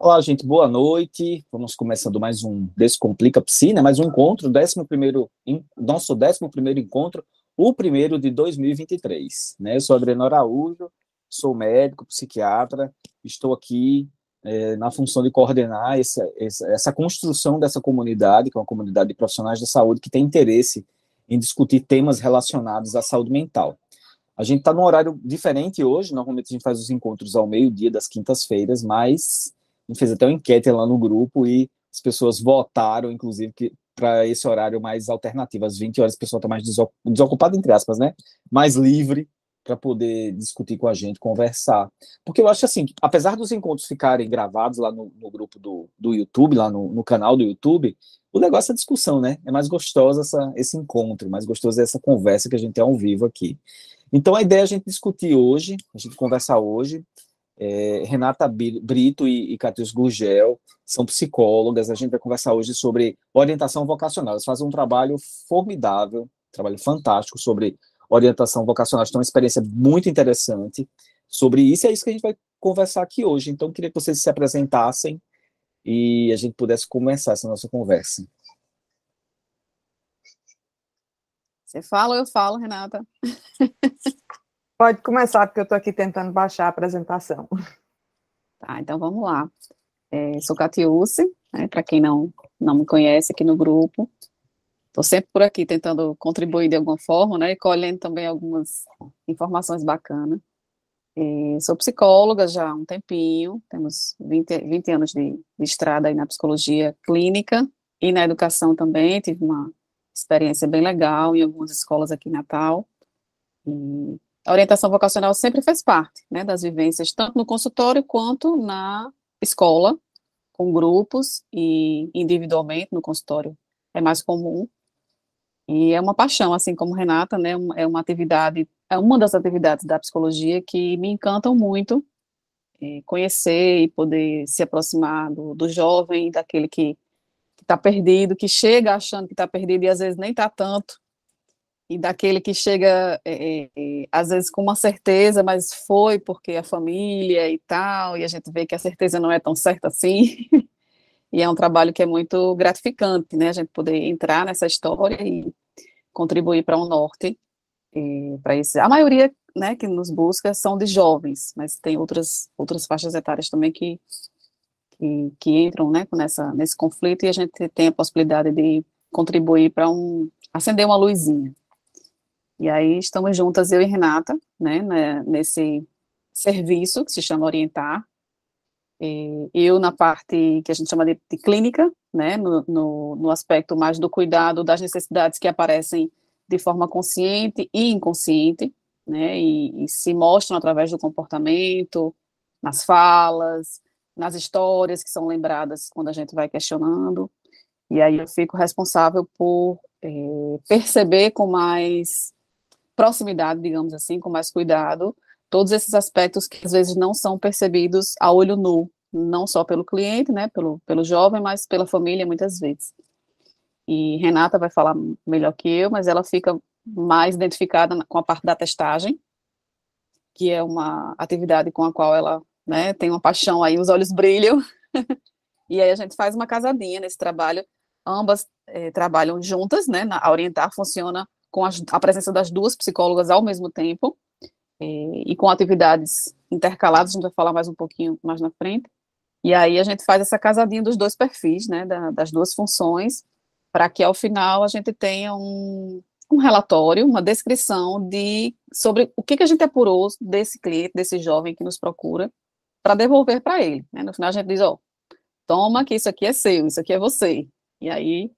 Olá, gente, boa noite. Vamos começando mais um Descomplica Piscina, mais um encontro, décimo primeiro, nosso décimo primeiro encontro, o primeiro de 2023. Né? Eu sou Adriano Araújo, sou médico, psiquiatra, estou aqui é, na função de coordenar essa, essa, essa, construção dessa comunidade, que é uma comunidade de profissionais da saúde que tem interesse em discutir temas relacionados à saúde mental. A gente está num horário diferente hoje, normalmente a gente faz os encontros ao meio-dia das quintas-feiras, mas fez até uma enquete lá no grupo e as pessoas votaram, inclusive, que para esse horário mais alternativo, às 20 horas, o pessoal está mais desocupado, entre aspas, né? Mais livre para poder discutir com a gente, conversar. Porque eu acho assim, apesar dos encontros ficarem gravados lá no, no grupo do, do YouTube, lá no, no, canal do YouTube, o negócio é a discussão, né? É mais gostoso essa, esse encontro, mais gostoso essa conversa que a gente tem ao vivo aqui. Então a ideia é a gente discutir hoje, a gente conversar hoje, é, Renata Brito e, e Catius Gurgel são psicólogas. A gente vai conversar hoje sobre orientação vocacional. Elas fazem um trabalho formidável, um trabalho fantástico sobre orientação vocacional. Então, uma experiência muito interessante sobre isso. É isso que a gente vai conversar aqui hoje. Então, queria que vocês se apresentassem e a gente pudesse começar essa nossa conversa. Você fala ou eu falo, Renata? Pode começar, porque eu estou aqui tentando baixar a apresentação. Tá, então vamos lá. É, sou Catiúce, né, para quem não, não me conhece aqui no grupo. Estou sempre por aqui tentando contribuir de alguma forma, né, e colhendo também algumas informações bacanas. É, sou psicóloga já há um tempinho, temos 20, 20 anos de, de estrada aí na psicologia clínica e na educação também, tive uma experiência bem legal em algumas escolas aqui em Natal. E a orientação vocacional sempre fez parte né, das vivências, tanto no consultório quanto na escola, com grupos e individualmente no consultório é mais comum. E é uma paixão, assim como Renata, né, é uma atividade, é uma das atividades da psicologia que me encantam muito, é, conhecer e poder se aproximar do, do jovem, daquele que está perdido, que chega achando que está perdido e às vezes nem está tanto, e daquele que chega, é, é, às vezes, com uma certeza, mas foi porque a família e tal, e a gente vê que a certeza não é tão certa assim. e é um trabalho que é muito gratificante, né? A gente poder entrar nessa história e contribuir para o um norte, para isso. A maioria, né, que nos busca são de jovens, mas tem outras outras faixas etárias também que que, que entram, né, nessa nesse conflito e a gente tem a possibilidade de contribuir para um acender uma luzinha. E aí estamos juntas, eu e Renata, né, né nesse serviço que se chama Orientar. E eu na parte que a gente chama de, de clínica, né, no, no, no, aspecto mais do cuidado das necessidades que aparecem de forma consciente e inconsciente, né, e, e se mostram através do comportamento, nas falas, nas histórias que são lembradas quando a gente vai questionando. E aí eu fico responsável por é, perceber com mais proximidade, digamos assim, com mais cuidado, todos esses aspectos que às vezes não são percebidos a olho nu, não só pelo cliente, né, pelo, pelo jovem, mas pela família muitas vezes. E Renata vai falar melhor que eu, mas ela fica mais identificada com a parte da testagem, que é uma atividade com a qual ela né, tem uma paixão aí, os olhos brilham. e aí a gente faz uma casadinha nesse trabalho. Ambas é, trabalham juntas, né? Na, a Orientar funciona com a, presença das duas psicólogas ao mesmo tempo, e, e com atividades intercaladas, a gente vai falar mais um pouquinho mais na frente. E aí a gente faz essa casadinha dos dois perfis, né, da, das duas funções, para que ao final a gente tenha um, um relatório, uma descrição de sobre o que, que a gente apurou desse cliente, desse jovem que nos procura, para devolver para ele. Né? No final a gente diz, ó, toma que isso aqui é seu, isso aqui é você. E aí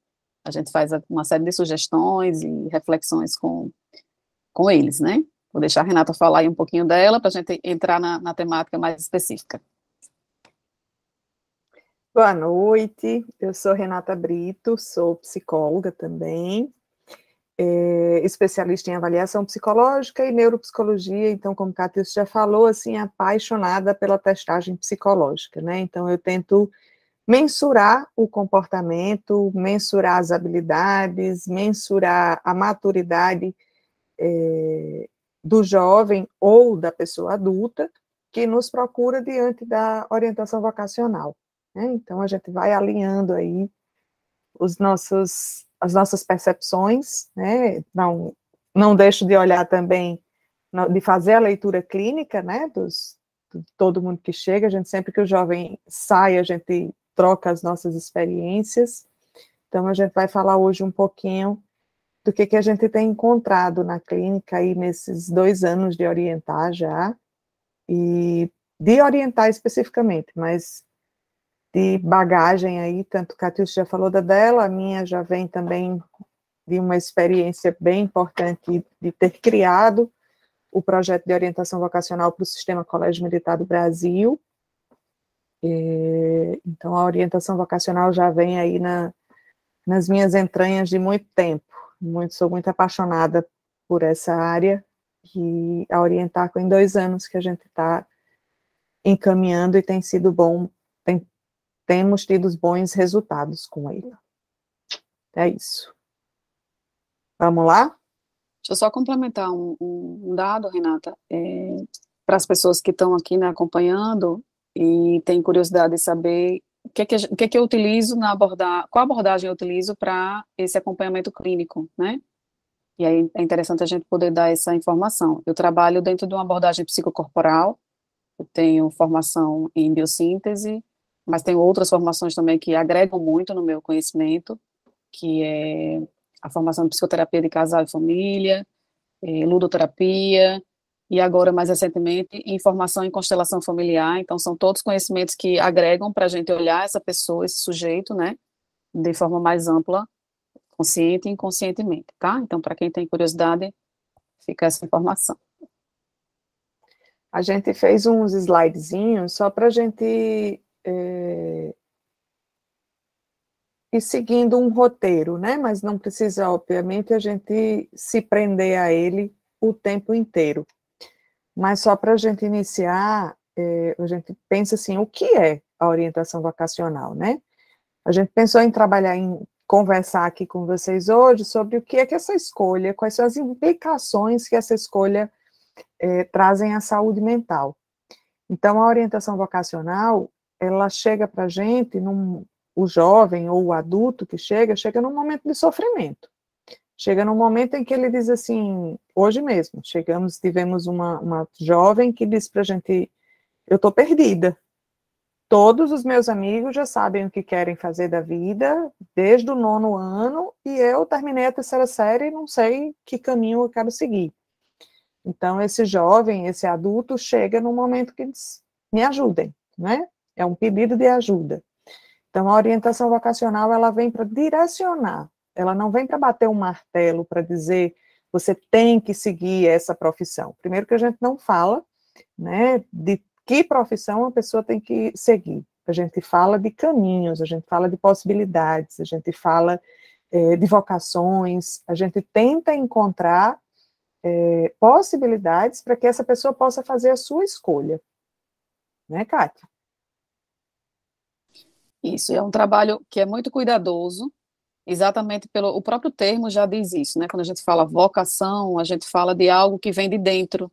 a gente faz uma série de sugestões e reflexões com, com eles, né? Vou deixar a Renata falar aí um pouquinho dela para a gente entrar na, na temática mais específica. Boa noite, eu sou Renata Brito, sou psicóloga também, é, especialista em avaliação psicológica e neuropsicologia, então, como Cátia já falou, assim, apaixonada pela testagem psicológica, né? Então, eu tento mensurar o comportamento, mensurar as habilidades, mensurar a maturidade é, do jovem ou da pessoa adulta que nos procura diante da orientação vocacional. Né? Então, a gente vai alinhando aí os nossos, as nossas percepções, né? Não, não deixo de olhar também, de fazer a leitura clínica, né? Dos, de todo mundo que chega, a gente sempre que o jovem sai, a gente troca as nossas experiências. Então, a gente vai falar hoje um pouquinho do que, que a gente tem encontrado na clínica aí nesses dois anos de orientar já, e de orientar especificamente, mas de bagagem aí, tanto Catius já falou da dela, a minha já vem também de uma experiência bem importante de ter criado o projeto de orientação vocacional para o Sistema Colégio Militar do Brasil. E, então, a orientação vocacional já vem aí na, nas minhas entranhas de muito tempo. Muito, sou muito apaixonada por essa área e a orientar em dois anos que a gente está encaminhando e tem sido bom, tem, temos tido bons resultados com ele. É isso. Vamos lá? Deixa eu só complementar um, um dado, Renata, é, para as pessoas que estão aqui né, acompanhando e têm curiosidade de saber o que, é que, o que, é que eu utilizo na abordagem, qual abordagem eu utilizo para esse acompanhamento clínico, né? E aí é interessante a gente poder dar essa informação. Eu trabalho dentro de uma abordagem psicocorporal, eu tenho formação em biossíntese, mas tenho outras formações também que agregam muito no meu conhecimento, que é a formação de psicoterapia de casal e família, é, ludoterapia, e agora, mais recentemente, informação em constelação familiar. Então, são todos conhecimentos que agregam para a gente olhar essa pessoa, esse sujeito, né, de forma mais ampla, consciente e inconscientemente, tá? Então, para quem tem curiosidade, fica essa informação. A gente fez uns slidezinhos só para a gente é, ir seguindo um roteiro, né? Mas não precisa, obviamente, a gente se prender a ele o tempo inteiro. Mas só para a gente iniciar, é, a gente pensa assim, o que é a orientação vocacional, né? A gente pensou em trabalhar, em conversar aqui com vocês hoje sobre o que é que essa escolha, quais são as implicações que essa escolha é, trazem à saúde mental. Então, a orientação vocacional, ela chega para a gente, num, o jovem ou o adulto que chega, chega num momento de sofrimento. Chega num momento em que ele diz assim, hoje mesmo, chegamos, tivemos uma, uma jovem que disse para a gente, eu estou perdida. Todos os meus amigos já sabem o que querem fazer da vida, desde o nono ano, e eu terminei a terceira série e não sei que caminho eu quero seguir. Então, esse jovem, esse adulto, chega num momento que diz, me ajudem, né? É um pedido de ajuda. Então, a orientação vocacional, ela vem para direcionar ela não vem para bater um martelo para dizer você tem que seguir essa profissão. Primeiro que a gente não fala, né, de que profissão a pessoa tem que seguir. A gente fala de caminhos, a gente fala de possibilidades, a gente fala é, de vocações, a gente tenta encontrar é, possibilidades para que essa pessoa possa fazer a sua escolha. Né, Kátia? Isso, é um trabalho que é muito cuidadoso, Exatamente pelo o próprio termo já diz isso, né? Quando a gente fala vocação, a gente fala de algo que vem de dentro,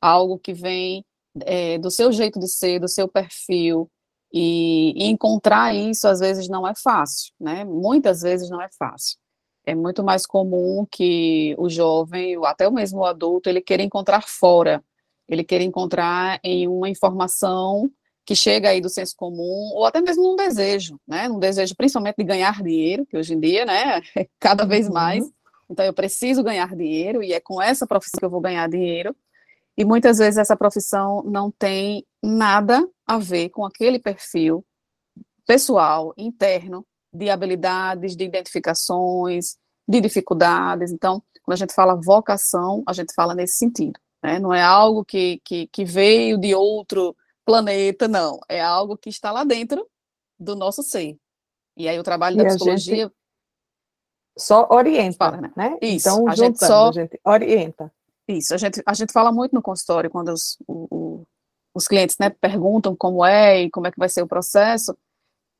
algo que vem é, do seu jeito de ser, do seu perfil, e, encontrar isso às vezes não é fácil, né? Muitas vezes não é fácil. É muito mais comum que o jovem, ou até o mesmo adulto, ele queira encontrar fora, ele queira encontrar em uma informação que chega aí do senso comum, ou até mesmo num desejo, né? Um desejo principalmente de ganhar dinheiro, que hoje em dia, né, é cada vez uhum. mais. Então eu preciso ganhar dinheiro e é com essa profissão que eu vou ganhar dinheiro. E muitas vezes essa profissão não tem nada a ver com aquele perfil pessoal, interno, de habilidades, de identificações, de dificuldades. Então, quando a gente fala vocação, a gente fala nesse sentido. Né? Não é algo que, que, que veio de outro planeta, não. É algo que está lá dentro do nosso ser. E aí o trabalho e da psicologia. Só orienta, fala, né? né? Isso, então, a gente só. A gente orienta. Isso, a gente, a gente fala muito no consultório, quando os, o, os clientes né, perguntam como é e como é que vai ser o processo,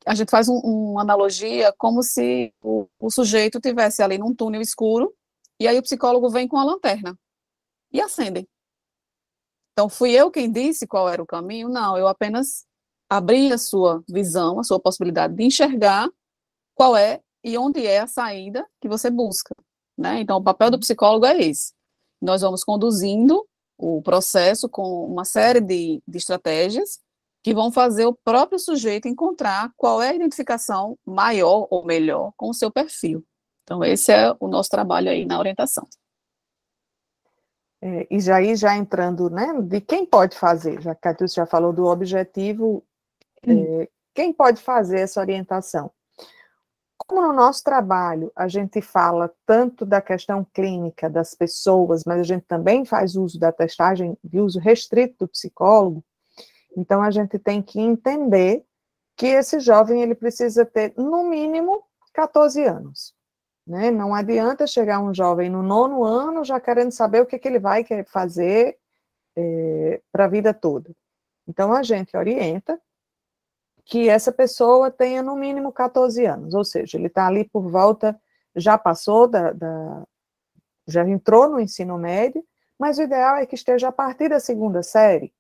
a gente faz um, uma analogia como se o, o sujeito tivesse ali num túnel escuro e aí o psicólogo vem com a lanterna e acende. Então, fui eu quem disse qual era o caminho? Não, eu apenas abrir a sua visão, a sua possibilidade de enxergar qual é e onde é a saída que você busca. Né? Então, o papel do psicólogo é esse. Nós vamos conduzindo o processo com uma série de, de estratégias que vão fazer o próprio sujeito encontrar qual é a identificação maior ou melhor com o seu perfil. Então, esse é o nosso trabalho aí na orientação. É, e já aí, já entrando, né, de quem pode fazer, já que a Catius já falou do objetivo, hum. é, quem pode fazer essa orientação? Como no nosso trabalho a gente fala tanto da questão clínica das pessoas, mas a gente também faz uso da testagem de uso restrito do psicólogo, então a gente tem que entender que esse jovem ele precisa ter no mínimo 14 anos. Né? Não adianta chegar um jovem no nono ano já querendo saber o que, que ele vai fazer é, para a vida toda. Então a gente orienta que essa pessoa tenha no mínimo 14 anos, ou seja, ele está ali por volta, já passou da, da, já entrou no ensino médio, mas o ideal é que esteja a partir da segunda série.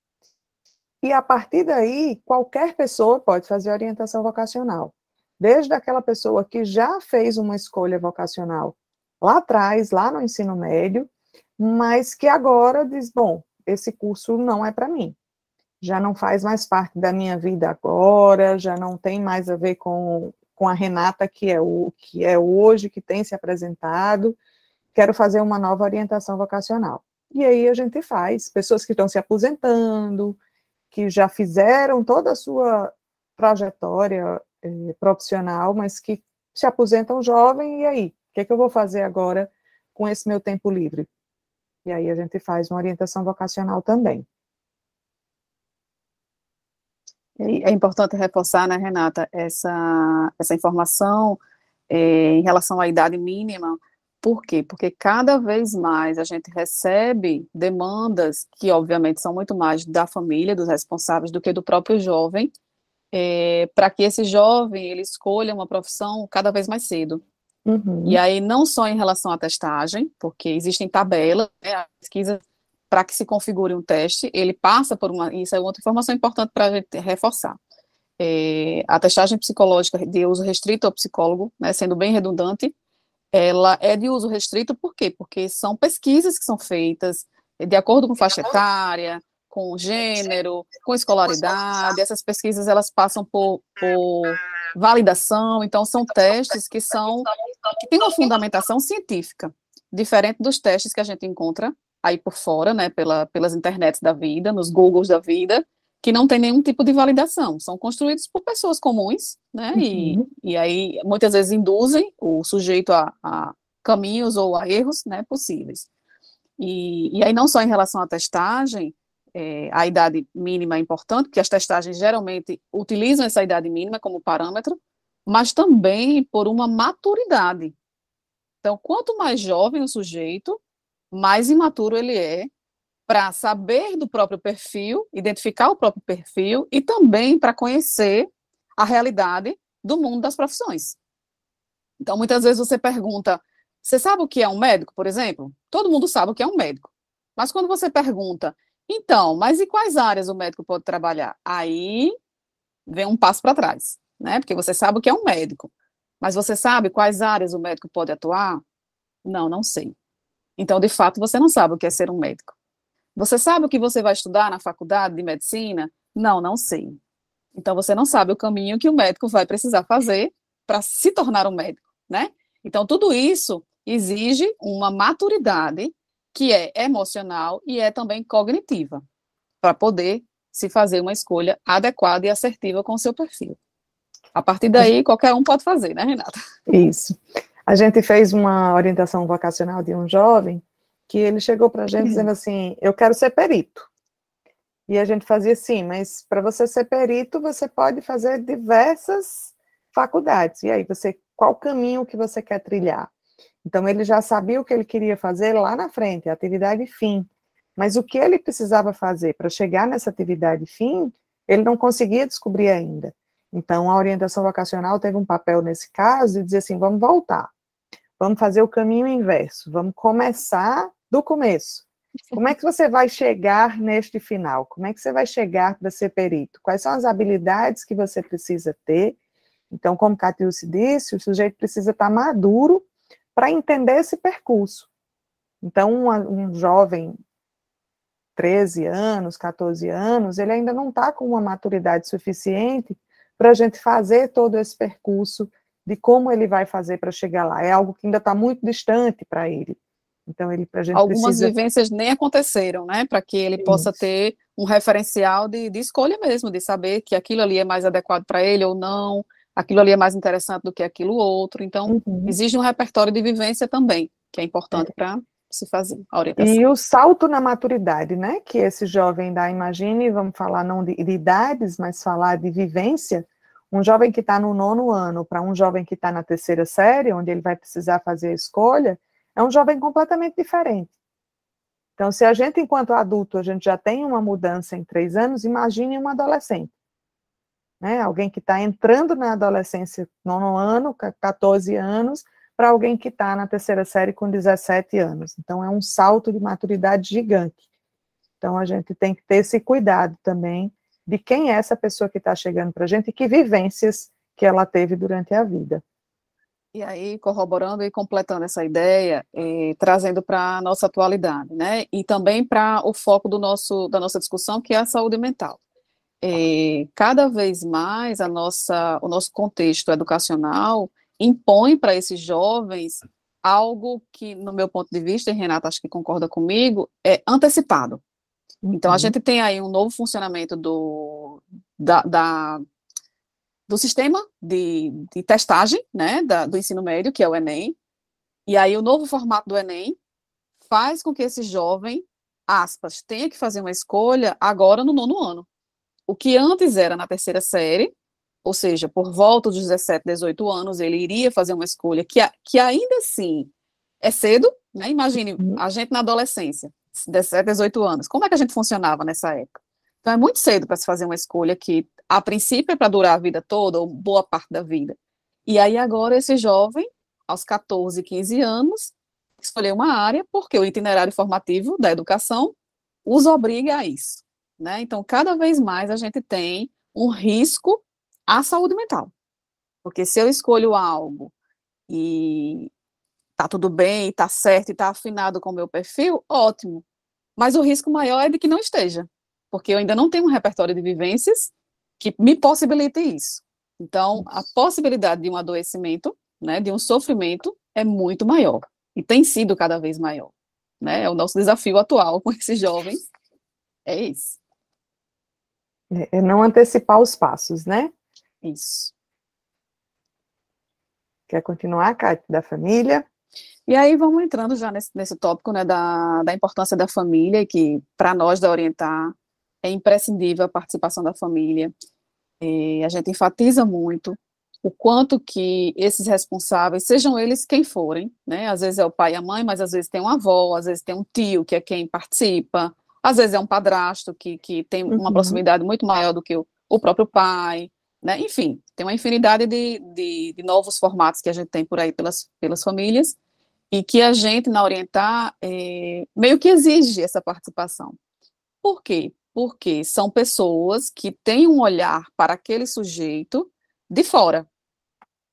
E a partir daí, qualquer pessoa pode fazer orientação vocacional. Desde aquela pessoa que já fez uma escolha vocacional lá atrás, lá no ensino médio, mas que agora diz: bom, esse curso não é para mim já não faz mais parte da minha vida agora, já não tem mais a ver com, com a Renata que é o que é hoje, que tem se apresentado. Quero fazer uma nova orientação vocacional. E aí a gente faz, pessoas que estão se aposentando, que já fizeram toda a sua trajetória eh, profissional, mas que se aposentam jovem, e aí? O que, é que eu vou fazer agora com esse meu tempo livre? E aí a gente faz uma orientação vocacional também. É importante reforçar, né, Renata, essa, essa informação é, em relação à idade mínima. Por quê? Porque cada vez mais a gente recebe demandas que, obviamente, são muito mais da família, dos responsáveis, do que do próprio jovem, é, para que esse jovem ele escolha uma profissão cada vez mais cedo. Uhum. E aí, não só em relação à testagem, porque existem tabelas, né, a pesquisa para que se configure um teste, ele passa por uma. Isso é outra informação importante para a gente reforçar. É, a testagem psicológica de uso restrito ao psicólogo, né, sendo bem redundante, ela é de uso restrito por quê? Porque são pesquisas que são feitas de acordo com faixa etária, com gênero, com escolaridade, essas pesquisas elas passam por, por validação, então são testes que são que têm uma fundamentação científica, diferente dos testes que a gente encontra aí por fora, né, pela, pelas internets da vida, nos Googles da vida, que não tem nenhum tipo de validação, são construídos por pessoas comuns, né, uhum. e, e aí muitas vezes induzem o sujeito a, a caminhos ou a erros, né, possíveis. E, e aí não só em relação à testagem, é, a idade mínima é importante, porque as testagens geralmente utilizam essa idade mínima como parâmetro, mas também por uma maturidade. Então, quanto mais jovem o sujeito, mais imaturo ele é para saber do próprio perfil, identificar o próprio perfil e também para conhecer a realidade do mundo das profissões. Então, muitas vezes você pergunta: você sabe o que é um médico, por exemplo? Todo mundo sabe o que é um médico. Mas quando você pergunta, então, mas e quais áreas o médico pode trabalhar? Aí vem um passo para trás, né? Porque você sabe o que é um médico. Mas você sabe quais áreas o médico pode atuar? Não, não sei. Então, de fato, você não sabe o que é ser um médico. Você sabe o que você vai estudar na faculdade de medicina? Não, não sei. Então, você não sabe o caminho que o médico vai precisar fazer para se tornar um médico, né? Então, tudo isso exige uma maturidade que é emocional e é também cognitiva, para poder se fazer uma escolha adequada e assertiva com o seu perfil. A partir daí, qualquer um pode fazer, né, Renata? Isso. A gente fez uma orientação vocacional de um jovem que ele chegou para a gente dizendo assim: Eu quero ser perito. E a gente fazia assim, mas para você ser perito, você pode fazer diversas faculdades. E aí, você, qual caminho que você quer trilhar? Então, ele já sabia o que ele queria fazer lá na frente, a atividade fim. Mas o que ele precisava fazer para chegar nessa atividade fim, ele não conseguia descobrir ainda. Então, a orientação vocacional teve um papel nesse caso de dizer assim: vamos voltar. Vamos fazer o caminho inverso, vamos começar do começo. Como é que você vai chegar neste final? Como é que você vai chegar para ser perito? Quais são as habilidades que você precisa ter? Então, como Catiúce disse, o sujeito precisa estar maduro para entender esse percurso. Então, um, um jovem 13 anos, 14 anos, ele ainda não está com uma maturidade suficiente para a gente fazer todo esse percurso de como ele vai fazer para chegar lá. É algo que ainda está muito distante para ele. Então, ele para a gente Algumas precisa... vivências nem aconteceram, né? Para que ele Isso. possa ter um referencial de, de escolha mesmo, de saber que aquilo ali é mais adequado para ele ou não, aquilo ali é mais interessante do que aquilo outro. Então, uhum. exige um repertório de vivência também, que é importante é. para se fazer a orientação. E o salto na maturidade, né? Que esse jovem dá, imagine, vamos falar não de, de idades, mas falar de vivência. Um jovem que está no nono ano para um jovem que está na terceira série, onde ele vai precisar fazer a escolha, é um jovem completamente diferente. Então, se a gente, enquanto adulto, a gente já tem uma mudança em três anos, imagine um adolescente. Né? Alguém que está entrando na adolescência, nono ano, 14 anos, para alguém que está na terceira série com 17 anos. Então, é um salto de maturidade gigante. Então, a gente tem que ter esse cuidado também de quem é essa pessoa que está chegando para a gente e que vivências que ela teve durante a vida. E aí, corroborando e completando essa ideia, eh, trazendo para a nossa atualidade, né? E também para o foco do nosso, da nossa discussão, que é a saúde mental. Eh, cada vez mais a nossa, o nosso contexto educacional impõe para esses jovens algo que, no meu ponto de vista, e Renata acho que concorda comigo, é antecipado. Uhum. Então, a uhum. gente tem aí um novo funcionamento do, da, da do sistema de, de testagem né, da, do ensino médio, que é o Enem, e aí o novo formato do Enem faz com que esse jovem, aspas, tenha que fazer uma escolha agora no nono ano. O que antes era na terceira série, ou seja, por volta dos 17, 18 anos, ele iria fazer uma escolha que, que ainda assim é cedo, né? Imagine uhum. a gente na adolescência, 17, 18 anos, como é que a gente funcionava nessa época? Então é muito cedo para se fazer uma escolha que, a princípio, é para durar a vida toda, ou boa parte da vida. E aí agora esse jovem, aos 14, 15 anos, escolheu uma área porque o itinerário formativo da educação os obriga a isso. Né? Então, cada vez mais a gente tem um risco a saúde mental. Porque se eu escolho algo e tá tudo bem, tá certo e tá afinado com o meu perfil, ótimo. Mas o risco maior é de que não esteja, porque eu ainda não tenho um repertório de vivências que me possibilite isso. Então, a possibilidade de um adoecimento, né, de um sofrimento, é muito maior e tem sido cada vez maior. Né? É o nosso desafio atual com esses jovens. É isso. É, é não antecipar os passos, né? Isso. Quer continuar, Cátia, da família? E aí vamos entrando já nesse, nesse tópico né, da, da importância da família, que para nós da Orientar é imprescindível a participação da família. E a gente enfatiza muito o quanto que esses responsáveis, sejam eles quem forem, né? Às vezes é o pai e a mãe, mas às vezes tem uma avó, às vezes tem um tio que é quem participa, às vezes é um padrasto que, que tem uma uhum. proximidade muito maior do que o, o próprio pai, né? Enfim, tem uma infinidade de, de, de, novos formatos que a gente tem por aí pelas, pelas famílias e que a gente, na Orientar, é, meio que exige essa participação. Por quê? Porque são pessoas que têm um olhar para aquele sujeito de fora.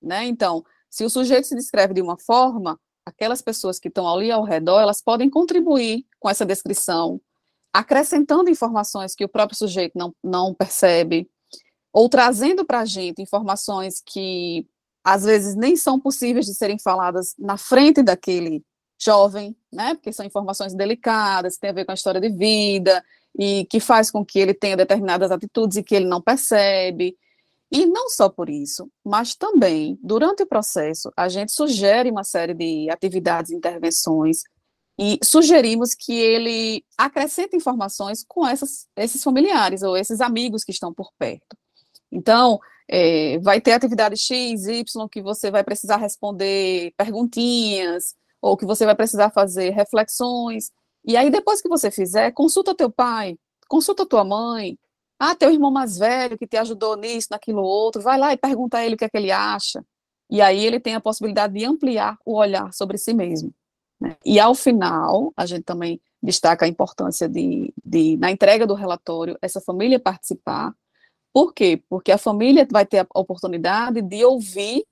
Né? Então, se o sujeito se descreve de uma forma, aquelas pessoas que estão ali ao redor, elas podem contribuir com essa descrição, acrescentando informações que o próprio sujeito não, não percebe, ou trazendo para a gente informações que às vezes nem são possíveis de serem faladas na frente daquele jovem, né? Porque são informações delicadas, tem a ver com a história de vida e que faz com que ele tenha determinadas atitudes e que ele não percebe. E não só por isso, mas também durante o processo a gente sugere uma série de atividades, intervenções e sugerimos que ele acrescente informações com essas, esses familiares ou esses amigos que estão por perto. Então, é, vai ter atividade X, Y, que você vai precisar responder perguntinhas, ou que você vai precisar fazer reflexões. E aí, depois que você fizer, consulta teu pai, consulta tua mãe, ah, teu irmão mais velho que te ajudou nisso, naquilo outro, vai lá e pergunta a ele o que é que ele acha. E aí ele tem a possibilidade de ampliar o olhar sobre si mesmo. Né? E ao final, a gente também destaca a importância de, de, na entrega do relatório, essa família participar. Por quê? Porque a família vai ter a oportunidade de ouvir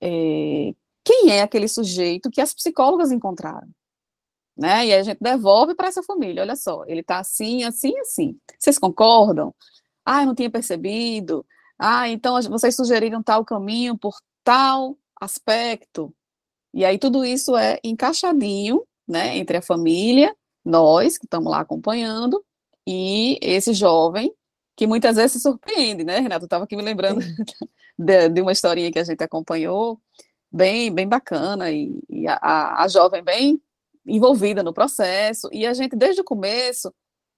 é, quem é aquele sujeito que as psicólogas encontraram. Né? E a gente devolve para essa família, olha só, ele está assim, assim, assim. Vocês concordam? Ah, eu não tinha percebido. Ah, então vocês sugeriram tal caminho por tal aspecto. E aí tudo isso é encaixadinho, né, entre a família, nós que estamos lá acompanhando, e esse jovem que muitas vezes se surpreende, né, Renato? Estava aqui me lembrando de, de, uma historinha que a gente acompanhou, bem, bem bacana, e, e a, a jovem bem envolvida no processo, e a gente, desde o começo,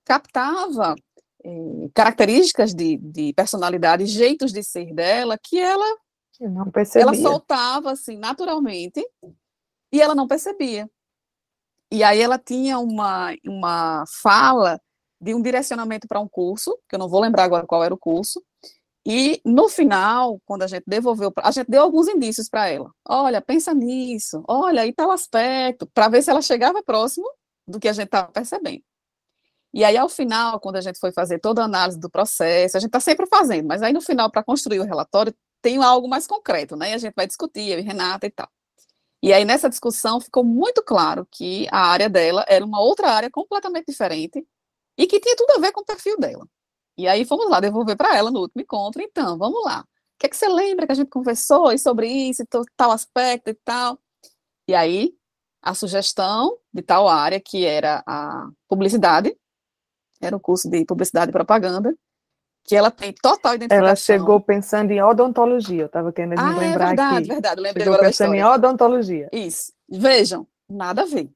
captava eh, características de, de personalidade, jeitos de ser dela, que ela, não percebia. ela soltava, assim, naturalmente, e ela não percebia. E aí ela tinha uma, uma fala de um direcionamento para um curso, que eu não vou lembrar agora qual era o curso, e no final, quando a gente devolveu, a gente deu alguns indícios para ela. Olha, pensa nisso, olha, aí tal aspecto, para ver se ela chegava próximo do que a gente estava percebendo. E aí, ao final, quando a gente foi fazer toda a análise do processo, a gente está sempre fazendo, mas aí no final, para construir o relatório, tem algo mais concreto, né? E a gente vai discutir, eu e Renata e tal. E aí, nessa discussão, ficou muito claro que a área dela era uma outra área completamente diferente e que tinha tudo a ver com o perfil dela. E aí fomos lá devolver para ela no último encontro. Então, vamos lá. O que, é que você lembra que a gente conversou sobre isso, e tal aspecto e tal? E aí, a sugestão de tal área, que era a publicidade, era o curso de publicidade e propaganda, que ela tem total identificação. Ela chegou pensando em odontologia, eu estava querendo ah, me é lembrar é verdade, aqui. verdade, lembrei chegou agora pensando em odontologia. Isso. Vejam, nada a ver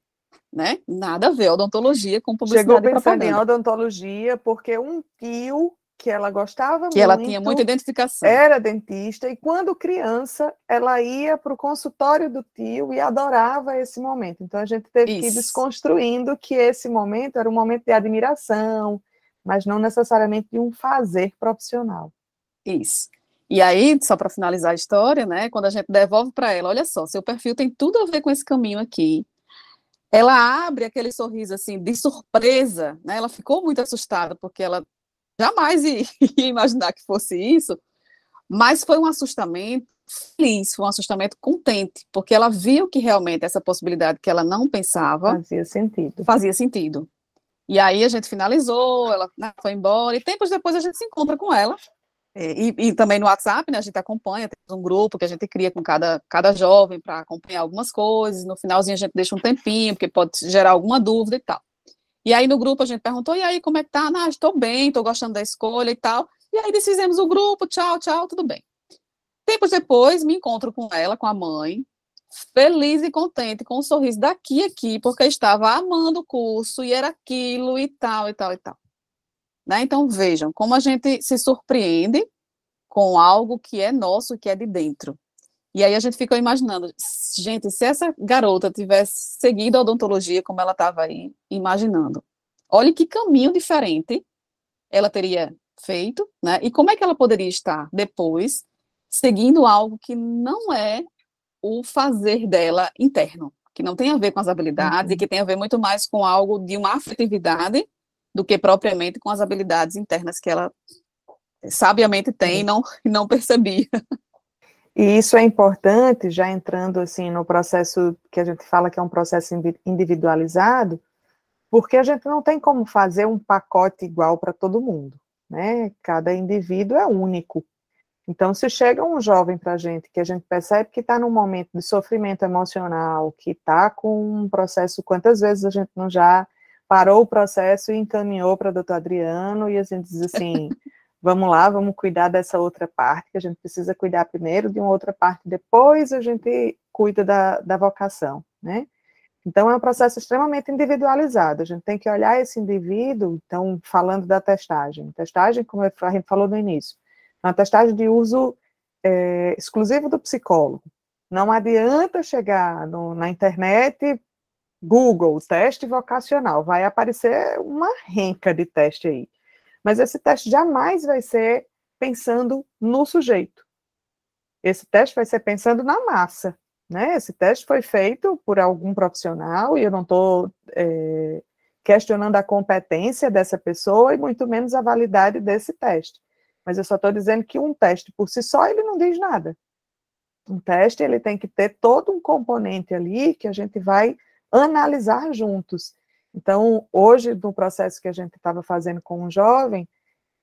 né? Nada a ver odontologia com publicidade Chegou pensando em odontologia porque um tio que ela gostava que muito, ela tinha muita identificação. Era dentista e quando criança ela ia para o consultório do tio e adorava esse momento. Então a gente teve Isso. que ir desconstruindo que esse momento era um momento de admiração, mas não necessariamente de um fazer profissional. Isso. E aí, só para finalizar a história, né, quando a gente devolve para ela, olha só, seu perfil tem tudo a ver com esse caminho aqui ela abre aquele sorriso assim de surpresa, né? Ela ficou muito assustada porque ela jamais ia, imaginar que fosse isso, mas foi um assustamento feliz, foi um assustamento contente, porque ela viu que realmente essa possibilidade que ela não pensava fazia sentido. Fazia sentido. E aí a gente finalizou, ela né, foi embora e tempos depois a gente se encontra com ela é, e, e, também no WhatsApp, né, a gente acompanha, tem um grupo que a gente cria com cada, cada jovem para acompanhar algumas coisas, no finalzinho a gente deixa um tempinho, porque pode gerar alguma dúvida e tal. E aí no grupo a gente perguntou, e aí, como é que tá? Ah, estou bem, estou gostando da escolha e tal. E aí desfizemos o grupo, tchau, tchau, tudo bem. Tempos depois, me encontro com ela, com a mãe, feliz e contente, com um sorriso daqui a aqui, porque estava amando o curso, e era aquilo, e tal, e tal, e tal. Né? Então, vejam como a gente se surpreende com algo que é nosso, que é de dentro. E aí a gente ficou imaginando, gente, se essa garota tivesse seguido a odontologia como ela estava aí imaginando, olha que caminho diferente ela teria feito, né? E como é que ela poderia estar depois seguindo algo que não é o fazer dela interno, que não tem a ver com as habilidades uhum. e que tem a ver muito mais com algo de uma afetividade do que propriamente com as habilidades internas que ela sabiamente tem e não, não percebia. E isso é importante, já entrando assim no processo que a gente fala que é um processo individualizado, porque a gente não tem como fazer um pacote igual para todo mundo, né? Cada indivíduo é único. Então, se chega um jovem para a gente que a gente percebe que está num momento de sofrimento emocional, que está com um processo, quantas vezes a gente não já parou o processo e encaminhou para o doutor Adriano, e a gente diz assim, vamos lá, vamos cuidar dessa outra parte, que a gente precisa cuidar primeiro de uma outra parte, depois a gente cuida da, da vocação, né? Então, é um processo extremamente individualizado, a gente tem que olhar esse indivíduo, então, falando da testagem, testagem, como a gente falou no início, uma testagem de uso é, exclusivo do psicólogo, não adianta chegar no, na internet, Google, teste vocacional, vai aparecer uma renca de teste aí. Mas esse teste jamais vai ser pensando no sujeito. Esse teste vai ser pensando na massa, né? Esse teste foi feito por algum profissional, e eu não estou é, questionando a competência dessa pessoa e muito menos a validade desse teste. Mas eu só estou dizendo que um teste por si só, ele não diz nada. Um teste, ele tem que ter todo um componente ali que a gente vai analisar juntos. Então, hoje, no processo que a gente estava fazendo com um jovem,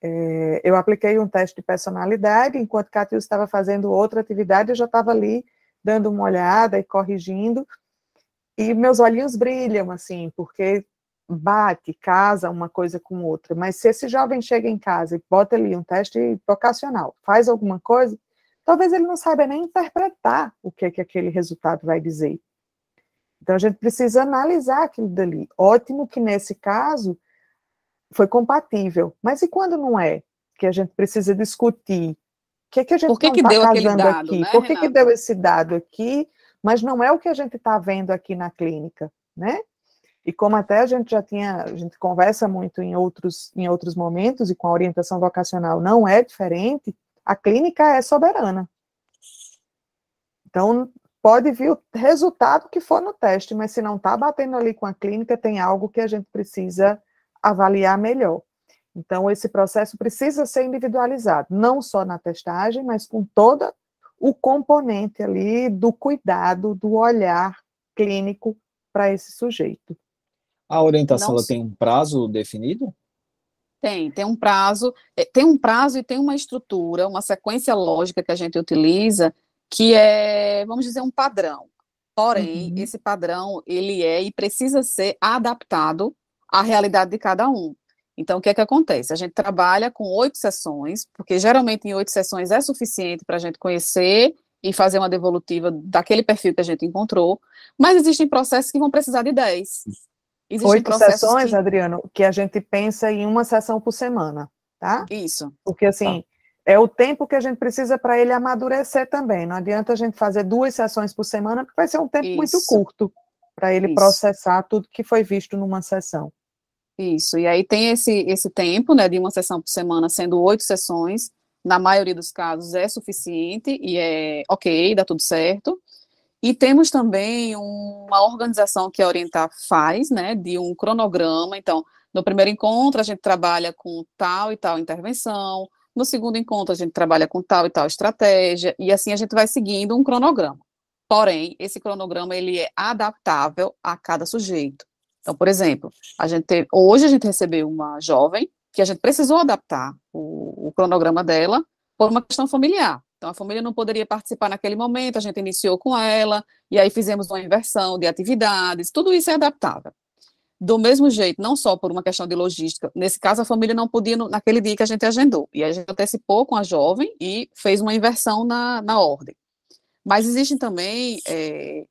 é, eu apliquei um teste de personalidade, enquanto Cátia estava fazendo outra atividade, eu já estava ali dando uma olhada e corrigindo, e meus olhinhos brilham, assim, porque bate, casa uma coisa com outra, mas se esse jovem chega em casa e bota ali um teste vocacional, faz alguma coisa, talvez ele não saiba nem interpretar o que, é que aquele resultado vai dizer. Então, a gente precisa analisar aquilo dali. Ótimo que, nesse caso, foi compatível. Mas e quando não é? Que a gente precisa discutir. O que, é que a gente tá deu aquele dado, aqui? Né, Por que, que deu esse dado aqui? Mas não é o que a gente está vendo aqui na clínica, né? E como até a gente já tinha, a gente conversa muito em outros, em outros momentos, e com a orientação vocacional não é diferente, a clínica é soberana. Então, pode vir o resultado que for no teste, mas se não está batendo ali com a clínica, tem algo que a gente precisa avaliar melhor. Então, esse processo precisa ser individualizado, não só na testagem, mas com todo o componente ali do cuidado, do olhar clínico para esse sujeito. A orientação ela tem um prazo definido? Tem, tem um prazo, é, tem um prazo e tem uma estrutura, uma sequência lógica que a gente utiliza, que é, vamos dizer, um padrão. Porém, uhum. esse padrão, ele é e precisa ser adaptado à realidade de cada um. Então, o que é que acontece? A gente trabalha com oito sessões, porque geralmente em oito sessões é suficiente para a gente conhecer e fazer uma devolutiva daquele perfil que a gente encontrou, mas existem processos que vão precisar de dez. Existem Oito sessões, que... Adriano, que a gente pensa em uma sessão por semana, tá? Isso. Porque, assim, tá. é o tempo que a gente precisa para ele amadurecer também. Não adianta a gente fazer duas sessões por semana, porque vai ser um tempo Isso. muito curto para ele Isso. processar tudo que foi visto numa sessão. Isso, e aí tem esse, esse tempo, né, de uma sessão por semana, sendo oito sessões, na maioria dos casos é suficiente e é ok, dá tudo certo. E temos também uma organização que a Orientar faz, né, de um cronograma. Então, no primeiro encontro, a gente trabalha com tal e tal intervenção, no segundo encontro, a gente trabalha com tal e tal estratégia, e assim a gente vai seguindo um cronograma. Porém, esse cronograma ele é adaptável a cada sujeito. Então, por exemplo, a gente teve, hoje a gente recebeu uma jovem que a gente precisou adaptar o, o cronograma dela por uma questão familiar. Então, a família não poderia participar naquele momento, a gente iniciou com ela, e aí fizemos uma inversão de atividades, tudo isso é adaptável. Do mesmo jeito, não só por uma questão de logística, nesse caso a família não podia no, naquele dia que a gente agendou, e a gente antecipou com a jovem e fez uma inversão na, na ordem. Mas existem também é,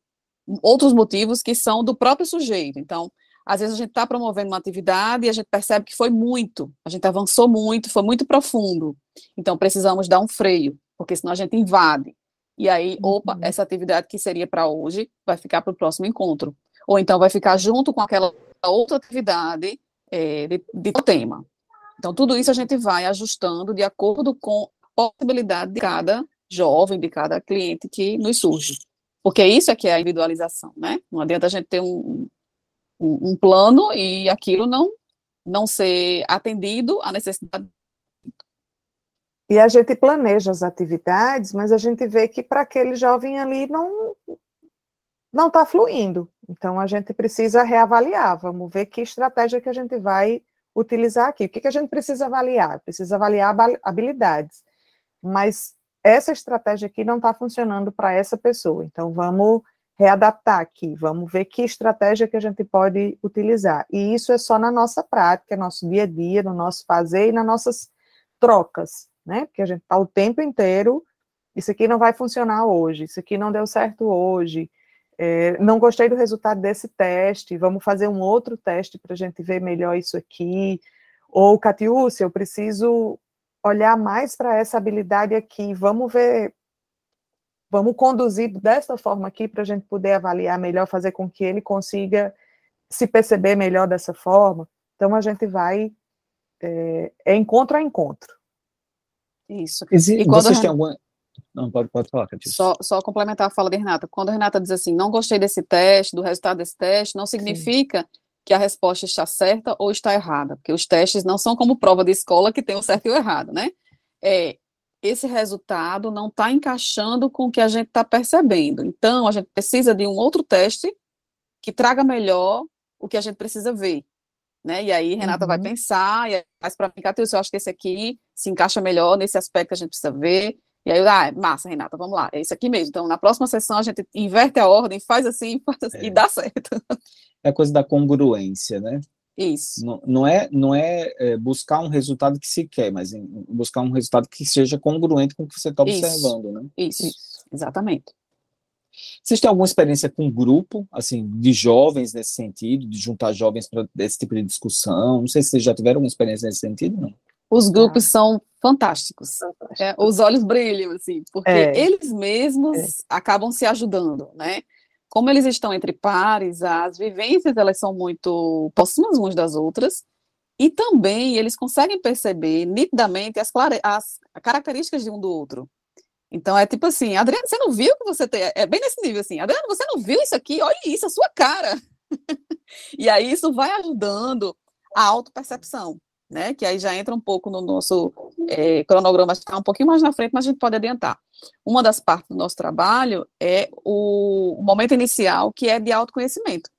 outros motivos que são do próprio sujeito. Então, às vezes a gente está promovendo uma atividade e a gente percebe que foi muito, a gente avançou muito, foi muito profundo. Então, precisamos dar um freio porque senão a gente invade. E aí, opa, uhum. essa atividade que seria para hoje vai ficar para o próximo encontro. Ou então vai ficar junto com aquela outra atividade é, de, de tema. Então, tudo isso a gente vai ajustando de acordo com a possibilidade de cada jovem, de cada cliente que nos surge. Porque isso é que é a individualização, né? Não adianta a gente ter um, um, um plano e aquilo não, não ser atendido à necessidade e a gente planeja as atividades, mas a gente vê que para aquele jovem ali não não está fluindo. Então a gente precisa reavaliar, vamos ver que estratégia que a gente vai utilizar aqui. O que, que a gente precisa avaliar? Precisa avaliar habilidades. Mas essa estratégia aqui não está funcionando para essa pessoa. Então vamos readaptar aqui, vamos ver que estratégia que a gente pode utilizar. E isso é só na nossa prática, nosso dia a dia, no nosso fazer e nas nossas trocas né? Porque a gente está o tempo inteiro, isso aqui não vai funcionar hoje, isso aqui não deu certo hoje, é, não gostei do resultado desse teste, vamos fazer um outro teste para a gente ver melhor isso aqui. Ou, Catiúcia, eu preciso olhar mais para essa habilidade aqui, vamos ver, vamos conduzir dessa forma aqui para a gente poder avaliar melhor, fazer com que ele consiga se perceber melhor dessa forma. Então, a gente vai é, é encontro a encontro. Isso. E, e vocês têm alguma. Não, pode, pode falar, Catice. Só, só complementar a fala de Renata. Quando a Renata diz assim, não gostei desse teste, do resultado desse teste, não significa Sim. que a resposta está certa ou está errada, porque os testes não são como prova de escola que tem o certo e o errado, né? É, esse resultado não está encaixando com o que a gente está percebendo. Então, a gente precisa de um outro teste que traga melhor o que a gente precisa ver. Né? E aí, Renata uhum. vai pensar, e mas para mim, Catilce, eu acho que esse aqui se encaixa melhor nesse aspecto que a gente precisa ver. E aí, ah, massa, Renata, vamos lá, é isso aqui mesmo. Então, na próxima sessão, a gente inverte a ordem, faz assim, faz assim é. e dá certo. É a coisa da congruência, né? Isso. Não, não é, não é, é, buscar um resultado que se quer, mas buscar um resultado que seja congruente com o que você está observando, né? Isso, isso, exatamente. Vocês têm alguma experiência com grupo, assim, de jovens nesse sentido, de juntar jovens para esse tipo de discussão? Não sei se vocês já tiveram alguma experiência nesse sentido, não. Os grupos ah. são fantásticos. É, os olhos brilham, assim, porque é. eles mesmos é. acabam se ajudando, né? Como eles estão entre pares, as vivências elas são muito próximas umas das outras, e também eles conseguem perceber nitidamente as, as características de um do outro. Então é tipo assim, Adriano, você não viu que você tem. É bem nesse nível assim, Adriano, você não viu isso aqui? Olha isso, a sua cara. e aí isso vai ajudando a autopercepção né? Que aí já entra um pouco no nosso é, cronograma, está um pouquinho mais na frente, mas a gente pode adiantar. Uma das partes do nosso trabalho é o, momento inicial, que é de autoconhecimento.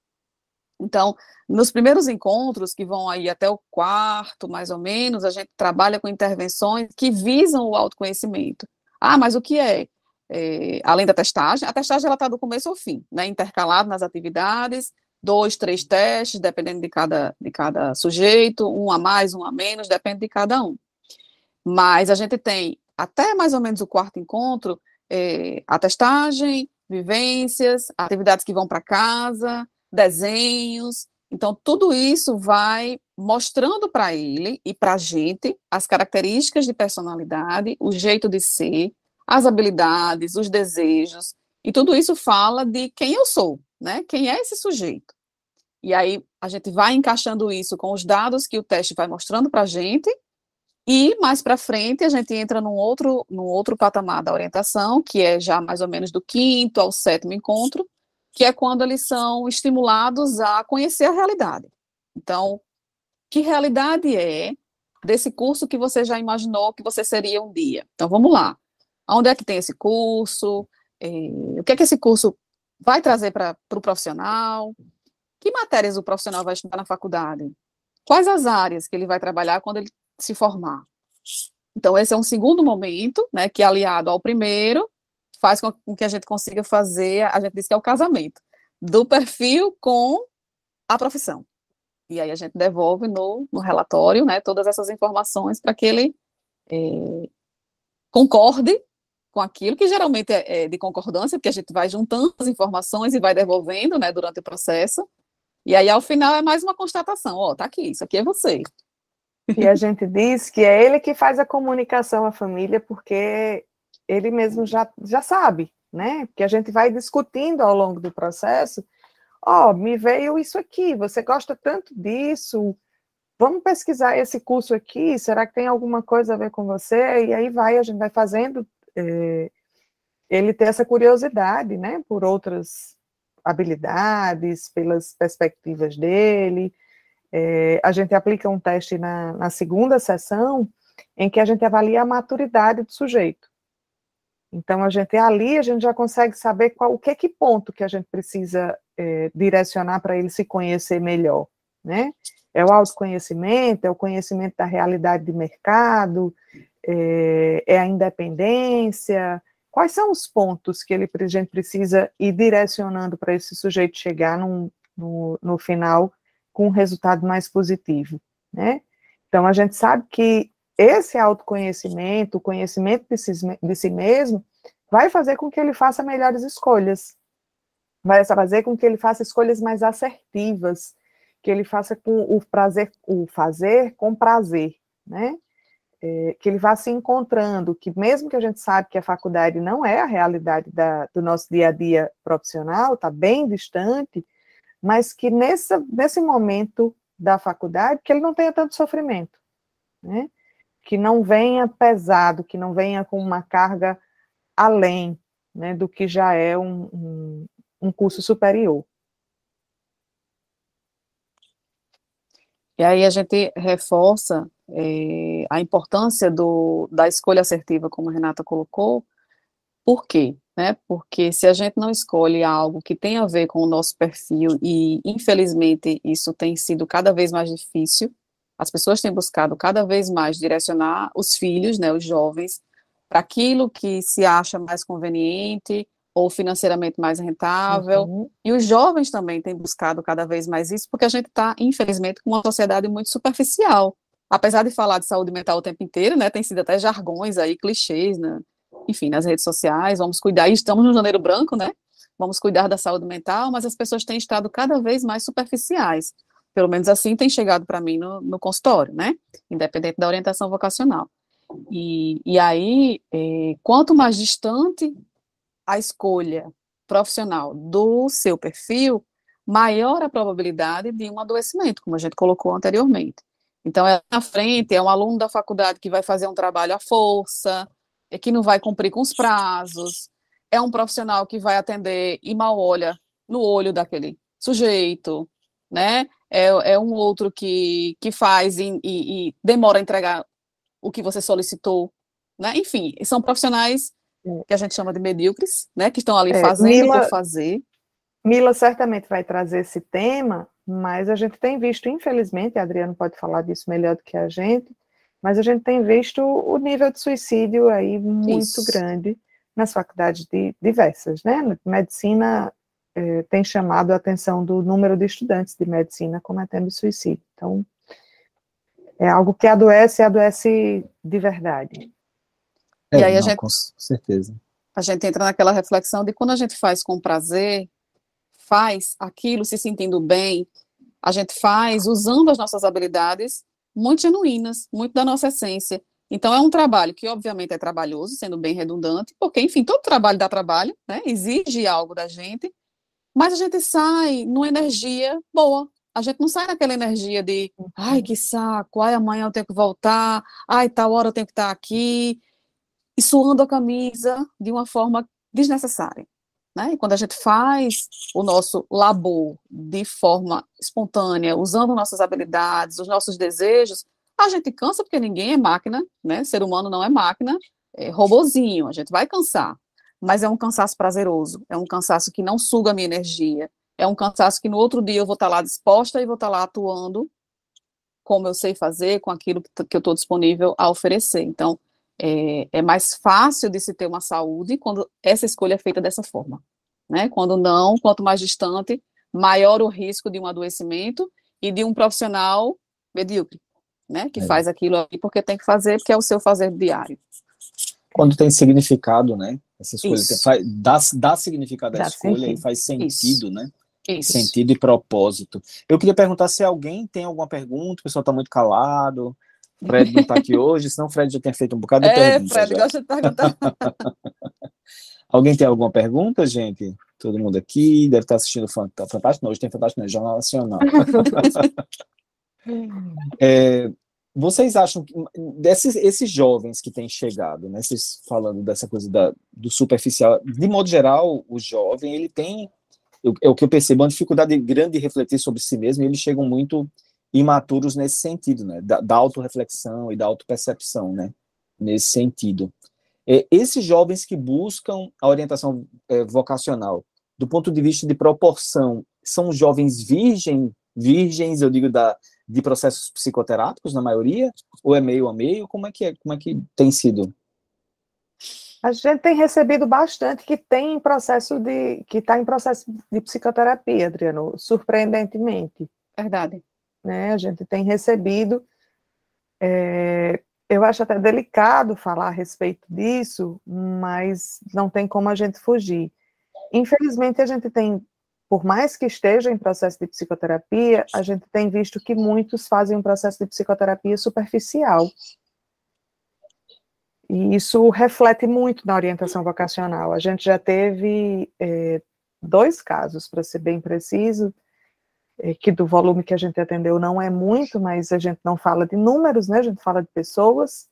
Então, nos primeiros encontros, que vão aí até o quarto, mais ou menos, a gente trabalha com intervenções que visam o autoconhecimento. Ah, mas o que é? é além da testagem, a testagem ela está do começo ao fim, né, intercalado nas atividades, dois, três testes, dependendo de cada, de cada sujeito, um a mais, um a menos, depende de cada um. Mas a gente tem, até mais ou menos o quarto encontro, é, a testagem, vivências, atividades que vão para casa, desenhos. Então, tudo isso vai mostrando para ele e para a gente as características de personalidade, o jeito de ser, as habilidades, os desejos, e tudo isso fala de quem eu sou, né? Quem é esse sujeito? E aí a gente vai encaixando isso com os dados que o teste vai mostrando para a gente, e mais para frente a gente entra num outro, num outro patamar da orientação, que é já mais ou menos do quinto ao sétimo encontro, que é quando eles são estimulados a conhecer a realidade. Então, que realidade é desse curso que você já imaginou que você seria um dia? Então, vamos lá. Onde é que tem esse curso? É, o que é que esse curso vai trazer para o pro profissional? Que matérias o profissional vai estudar na faculdade? Quais as áreas que ele vai trabalhar quando ele se formar? Então, esse é um segundo momento, né, que aliado ao primeiro, faz com que a gente consiga fazer, a gente diz que é o casamento, do perfil com a profissão. E aí a gente devolve no, no relatório, né, todas essas informações para que ele é, concorde com aquilo, que geralmente é, é, de concordância, porque a gente vai juntando as informações e vai devolvendo, né, durante o processo, e aí, ao final, é mais uma constatação: ó, tá aqui, isso aqui é você. E a gente diz que é ele que faz a comunicação à família, porque ele mesmo já, já sabe, né? Porque a gente vai discutindo ao longo do processo. Ó, oh, me veio isso aqui, você gosta tanto disso, vamos pesquisar esse curso aqui, será que tem alguma coisa a ver com você? E aí vai, a gente vai fazendo é, ele ter essa curiosidade, né, por outras habilidades, pelas perspectivas dele. É, a gente aplica um teste na, na, segunda sessão, em que a gente avalia a maturidade do sujeito. Então, a gente ali, a gente já consegue saber qual, o que que ponto que a gente precisa é, direcionar para ele se conhecer melhor, né? É o autoconhecimento, é o conhecimento da realidade de mercado, é, é a independência, Quais são os pontos que ele, a gente precisa ir direcionando para esse sujeito chegar num, no, no final com um resultado mais positivo, né? Então, a gente sabe que esse autoconhecimento, o conhecimento de si, de si mesmo, vai fazer com que ele faça melhores escolhas, vai fazer com que ele faça escolhas mais assertivas, que ele faça com o prazer, o fazer com prazer, né? é, que ele vá se encontrando, que mesmo que a gente sabe que a faculdade não é a realidade da, do nosso dia a dia profissional, está bem distante, mas que nessa, nesse momento da faculdade, que ele não tenha tanto sofrimento, né? Que não venha pesado, que não venha com uma carga além né, do que já é um, um, um curso superior. E aí a gente reforça é, a importância do, da escolha assertiva, como a Renata colocou. Por quê? Né? Porque se a gente não escolhe algo que tem a ver com o nosso perfil, e infelizmente isso tem sido cada vez mais difícil, as pessoas têm buscado cada vez mais direcionar os filhos, né, os jovens, para aquilo que se acha mais conveniente ou financeiramente mais rentável. Uhum. E os jovens também têm buscado cada vez mais isso, porque a gente está, infelizmente, com uma sociedade muito superficial. Apesar de falar de saúde mental o tempo inteiro, né, tem sido até jargões aí, clichês, né, enfim, nas redes sociais, vamos cuidar, e estamos no janeiro branco, né, vamos cuidar da saúde mental, mas as pessoas têm estado cada vez mais superficiais. Pelo menos assim tem chegado para mim no, no, consultório, né? Independente da orientação vocacional. E, e aí, é, quanto mais distante a escolha profissional do seu perfil, maior a probabilidade de um adoecimento, como a gente colocou anteriormente. Então, é na frente, é um aluno da faculdade que vai fazer um trabalho à força, é que não vai cumprir com os prazos, é um profissional que vai atender e mal olha no olho daquele sujeito, né? É, é um outro que, que faz e, e, e demora a entregar o que você solicitou, né? Enfim, são profissionais é. que a gente chama de medíocres, né? Que estão ali é, fazendo Mila, por fazer. Mila certamente vai trazer esse tema, mas a gente tem visto, infelizmente, a Adriano pode falar disso melhor do que a gente, mas a gente tem visto o nível de suicídio aí muito Isso. grande nas faculdades de, diversas, né? Medicina é, tem chamado a atenção do número de estudantes de medicina cometendo suicídio. Então, é algo que adoece, adoece de verdade. É, e aí não, a gente, com certeza. A gente entra naquela reflexão de quando a gente faz com prazer, faz aquilo se sentindo bem, a gente faz usando as nossas habilidades muito genuínas, muito da nossa essência. Então é um trabalho que obviamente é trabalhoso, sendo bem redundante, porque enfim, todo trabalho dá trabalho, né? Exige algo da gente, mas a gente sai numa energia boa. A gente não sai naquela energia de, ai, que saco, ai, amanhã eu tenho que voltar, ai, tal hora eu tenho que estar aqui, e suando a camisa de uma forma desnecessária. Né? E quando a gente faz o nosso labor de forma espontânea, usando nossas habilidades, os nossos desejos, a gente cansa porque ninguém é máquina, né? Ser humano não é máquina, é robozinho, a gente vai cansar mas é um cansaço prazeroso, é um cansaço que não suga a minha energia, é um cansaço que no outro dia eu vou estar lá disposta e vou estar lá atuando como eu sei fazer, com aquilo que eu estou disponível a oferecer. Então, é, é, mais fácil de se ter uma saúde quando essa escolha é feita dessa forma. Né? Quando não, quanto mais distante, maior o risco de um adoecimento e de um profissional medíocre, né? que é. faz aquilo ali porque tem que fazer, porque é o seu fazer diário. Quando tem significado, né? Essa escolha faz, dá, dá significado à dá escolha sentido. e faz sentido, Isso. né? Isso. Sentido e propósito. Eu queria perguntar se alguém tem alguma pergunta, o pessoal está muito calado. Fred não está aqui hoje, senão o Fred já tem feito um bocado de é, perguntas. Fred já. gosta de perguntar. alguém tem alguma pergunta, gente? Todo mundo aqui deve estar assistindo Fantástico. hoje tem Fantástico, não, Jornal Nacional. é, vocês acham que desses esses jovens que têm chegado, né, vocês falando dessa coisa da, do superficial, de modo geral, o jovem, ele tem, é o que eu percebo, uma dificuldade grande de refletir sobre si mesmo, e eles chegam muito imaturos nesse sentido, né, da, da autorreflexão e da autopercepção, né, nesse sentido. É, esses jovens que buscam a orientação é, vocacional, do ponto de vista de proporção, são jovens virgem, virgens, eu digo, da, de processos psicoterápicos, na maioria? Ou é meio a meio? Como é que, é, como é que tem sido? A gente tem recebido bastante que tem processo de que está em processo de psicoterapia, Adriano, surpreendentemente. Verdade. Né? A gente tem recebido. É, eu acho até delicado falar a respeito disso, mas não tem como a gente fugir. Infelizmente, a gente tem por mais que esteja em processo de psicoterapia, a gente tem visto que muitos fazem um processo de psicoterapia superficial. E isso reflete muito na orientação vocacional. A gente já teve é, dois casos, para ser bem preciso, é, que do volume que a gente atendeu não é muito, mas a gente não fala de números, né? A gente fala de pessoas.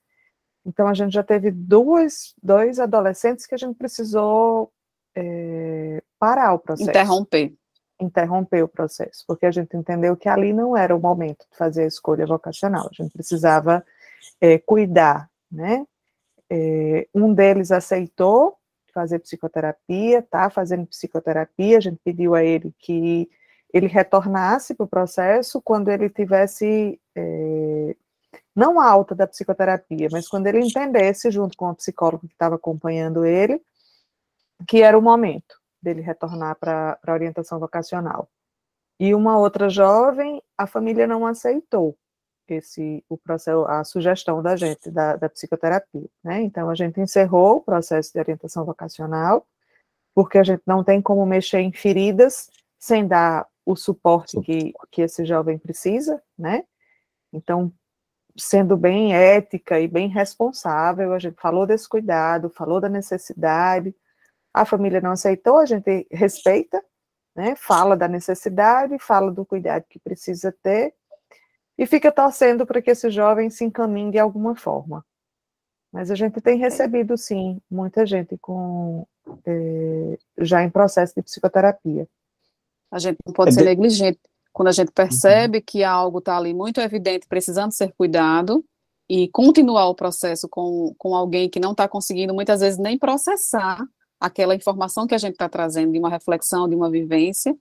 Então, a gente já teve duas, dois adolescentes que a gente precisou é, parar o processo. Interromper. interromper o processo, porque a gente entendeu que ali não era o momento de fazer a escolha vocacional, a gente precisava é, cuidar, né? É, um deles aceitou fazer psicoterapia, tá fazendo psicoterapia, a gente pediu a ele que ele retornasse para o processo quando ele tivesse é, não alta da psicoterapia, mas quando ele entendesse, junto com a psicóloga que estava acompanhando ele, que era o momento dele retornar para a orientação vocacional. E uma outra jovem, a família não aceitou esse o processo, a sugestão da gente da, da psicoterapia, né? Então a gente encerrou o processo de orientação vocacional, porque a gente não tem como mexer em feridas sem dar o suporte que, que esse jovem precisa, né? Então, sendo bem ética e bem responsável, a gente falou desse cuidado, falou da necessidade, a família não aceitou, a gente respeita, né, fala da necessidade, fala do cuidado que precisa ter, e fica torcendo para que esse jovem se encaminhe de alguma forma. Mas a gente tem recebido, sim, muita gente com é, já em processo de psicoterapia. A gente não pode é ser de... negligente quando a gente percebe uhum. que algo está ali muito evidente, precisando ser cuidado, e continuar o processo com, com alguém que não está conseguindo muitas vezes nem processar aquela informação que a gente está trazendo de uma reflexão, de uma vivência,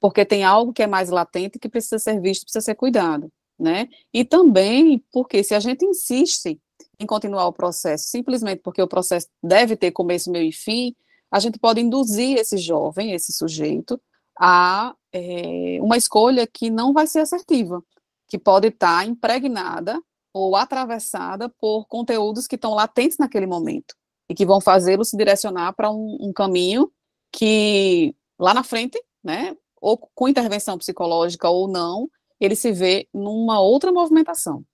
porque tem algo que é mais latente que precisa ser visto, precisa ser cuidado, né? E também porque se a gente insiste em continuar o processo simplesmente porque o processo deve ter começo, meio e fim, a gente pode induzir esse jovem, esse sujeito, a é, uma escolha que não vai ser assertiva, que pode estar impregnada ou atravessada por conteúdos que estão latentes naquele momento e que vão fazê-lo se direcionar para um, um, caminho que lá na frente, né, ou com intervenção psicológica ou não, ele se vê numa outra movimentação,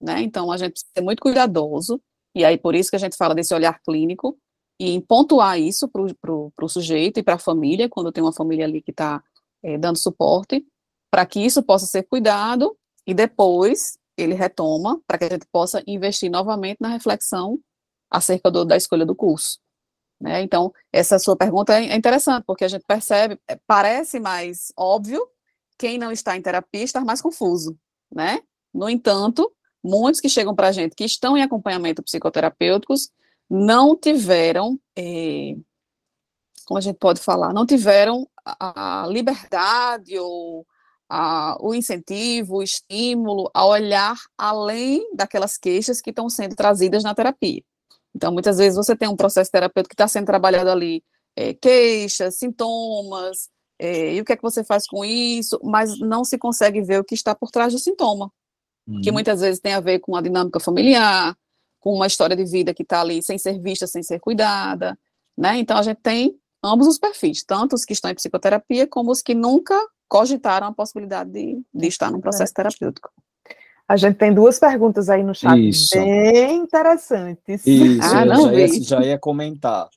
né? Então a gente precisa ser muito cuidadoso e aí por isso que a gente fala desse olhar clínico e pontuar isso para o sujeito e para a família, quando tem uma família ali que está é, dando suporte, para que isso possa ser cuidado e depois ele retoma, para que a gente possa investir novamente na reflexão acerca do, da escolha do curso. Né? Então, essa sua pergunta é, interessante, porque a gente percebe, é, parece mais óbvio, quem não está em terapia está mais confuso, né? No entanto, muitos que chegam para a gente que estão em acompanhamento psicoterapêuticos não tiveram, é, como a gente pode falar, não tiveram a liberdade ou a, o incentivo, o estímulo a olhar além daquelas queixas que estão sendo trazidas na terapia. Então, muitas vezes você tem um processo terapêutico que está sendo trabalhado ali, é, queixas, sintomas, é, e o que é que você faz com isso, mas não se consegue ver o que está por trás do sintoma, uhum. que muitas vezes tem a ver com a dinâmica familiar, com uma história de vida que está ali sem ser vista, sem ser cuidada, né? Então a gente tem ambos os perfis, tanto os que estão em psicoterapia como os que nunca cogitaram a possibilidade de, de estar num processo é. terapêutico. A gente tem duas perguntas aí no chat Isso. bem interessantes. Isso, ah, não já, ia, já ia comentar.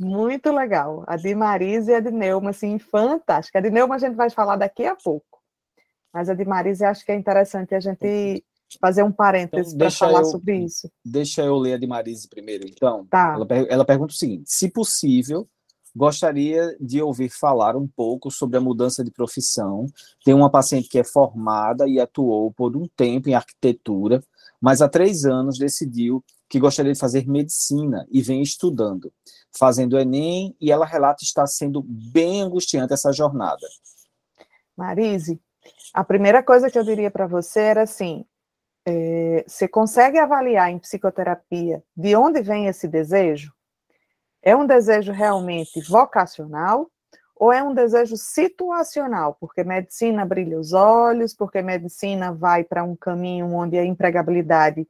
Muito legal. A de Marisa e a de Neuma, assim, fantástica. A de Neuma a gente vai falar daqui a pouco. Mas a de Marisa acho que é interessante a gente fazer um parênteses então, para falar eu, sobre isso. Deixa eu ler a de Marise primeiro, então. Tá. Ela, ela pergunta o seguinte: se possível, gostaria de ouvir falar um pouco sobre a mudança de profissão. Tem uma paciente que é formada e atuou por um tempo em arquitetura, mas há três anos decidiu que gostaria de fazer medicina e vem estudando, fazendo Enem, e ela relata estar sendo bem angustiante essa jornada. Marise, a primeira coisa que eu diria para você era assim: é, você consegue avaliar em psicoterapia de onde vem esse desejo? É um desejo realmente vocacional ou é um desejo situacional? Porque medicina brilha os olhos, porque medicina vai para um caminho onde a empregabilidade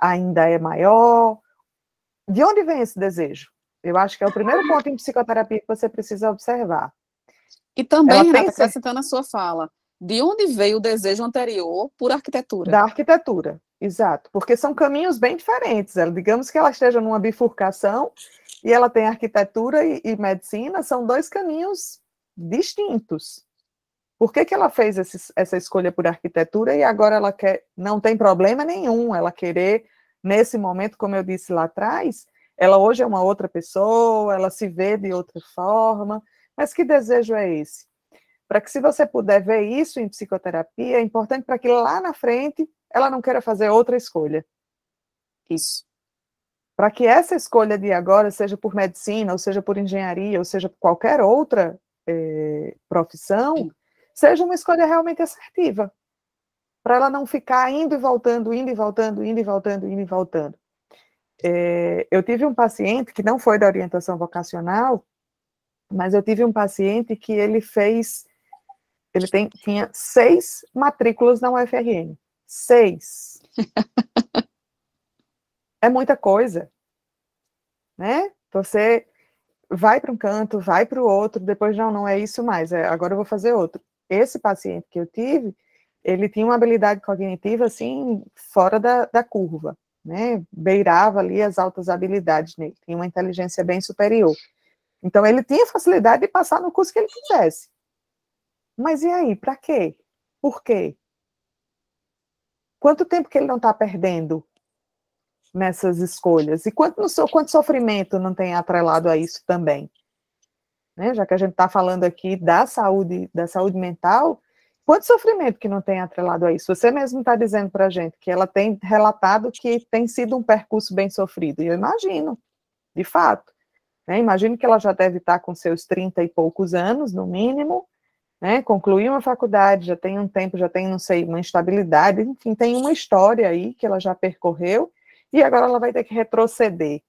ainda é maior. De onde vem esse desejo? Eu acho que é o primeiro ponto em psicoterapia que você precisa observar. E também, Renata, acrescentando a sua fala, de onde veio o desejo anterior por arquitetura? Da arquitetura, exato, porque são caminhos bem diferentes. Digamos que ela esteja numa bifurcação e ela tem arquitetura e, e medicina, são dois caminhos distintos. Por que, que ela fez esse, essa escolha por arquitetura e agora ela quer, não tem problema nenhum ela querer, nesse momento, como eu disse lá atrás, ela hoje é uma outra pessoa, ela se vê de outra forma, mas que desejo é esse? para que, se você puder ver isso em psicoterapia, é importante para que lá na frente ela não queira fazer outra escolha. Isso. Para que essa escolha de agora, seja por medicina, ou seja por engenharia, ou seja por qualquer outra eh, profissão, seja uma escolha realmente assertiva. Para ela não ficar indo e voltando, indo e voltando, indo e voltando, indo e voltando. É, eu tive um paciente que não foi da orientação vocacional, mas eu tive um paciente que ele fez, ele tem, tinha seis matrículas na UFRN. Seis. é muita coisa, né? Você vai para um canto, vai para o outro, depois não, não é isso mais, é, agora eu vou fazer outro. Esse paciente que eu tive, ele tinha uma habilidade cognitiva, assim, fora da, da curva, né? Beirava ali as altas habilidades nele, tinha uma inteligência bem superior. Então, ele tinha facilidade de passar no curso que ele quisesse. Mas e aí, para quê? Por quê? Quanto tempo que ele não está perdendo nessas escolhas? E quanto, no, quanto sofrimento não tem atrelado a isso também? Né? Já que a gente está falando aqui da saúde, da saúde mental, quanto sofrimento que não tem atrelado a isso? Você mesmo está dizendo para a gente que ela tem relatado que tem sido um percurso bem sofrido, e eu imagino, de fato. Né? Imagino que ela já deve estar tá com seus 30 e poucos anos, no mínimo, né? concluiu uma faculdade, já tem um tempo, já tem, não sei, uma instabilidade, enfim, tem uma história aí que ela já percorreu, e agora ela vai ter que retroceder,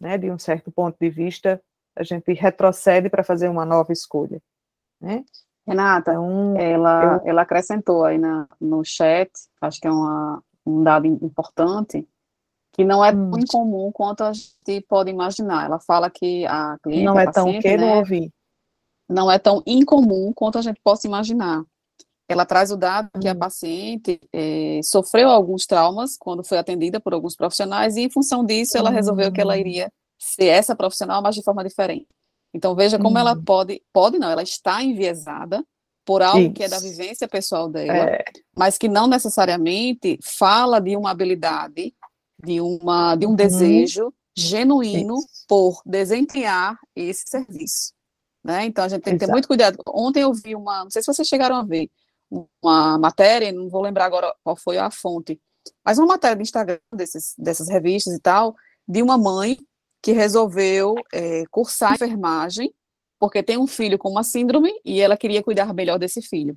né, de um certo ponto de vista, a gente retrocede para fazer uma nova escolha, né? Renata, então, ela, eu... ela acrescentou aí na, no chat, acho que é uma, um dado importante, que não é hum. tão incomum quanto a gente pode imaginar. Ela fala que a cliente, não a é paciente, tão que né, não ouvi. Não é tão incomum quanto a gente possa imaginar ela traz o dado que a uhum. paciente é, sofreu alguns traumas quando foi atendida por alguns profissionais e, em função disso, ela resolveu que ela uhum. iria ser essa profissional, mas de forma diferente. Então, veja como ela uhum. pode, pode não, ela está enviesada por algo Isso. que é da vivência pessoal dela, é. mas que não necessariamente fala de uma habilidade, de, uma, de um uhum. desejo genuíno Isso. por desempenhar esse serviço. Né? Então, a gente tem que ter Exato. muito cuidado. Ontem eu vi uma, não sei se vocês chegaram a ver, uma matéria, não vou lembrar agora qual foi a fonte, mas uma matéria do Instagram desses, dessas revistas e tal, de uma mãe que resolveu é, cursar enfermagem, porque tem um filho com uma síndrome e ela queria cuidar melhor desse filho.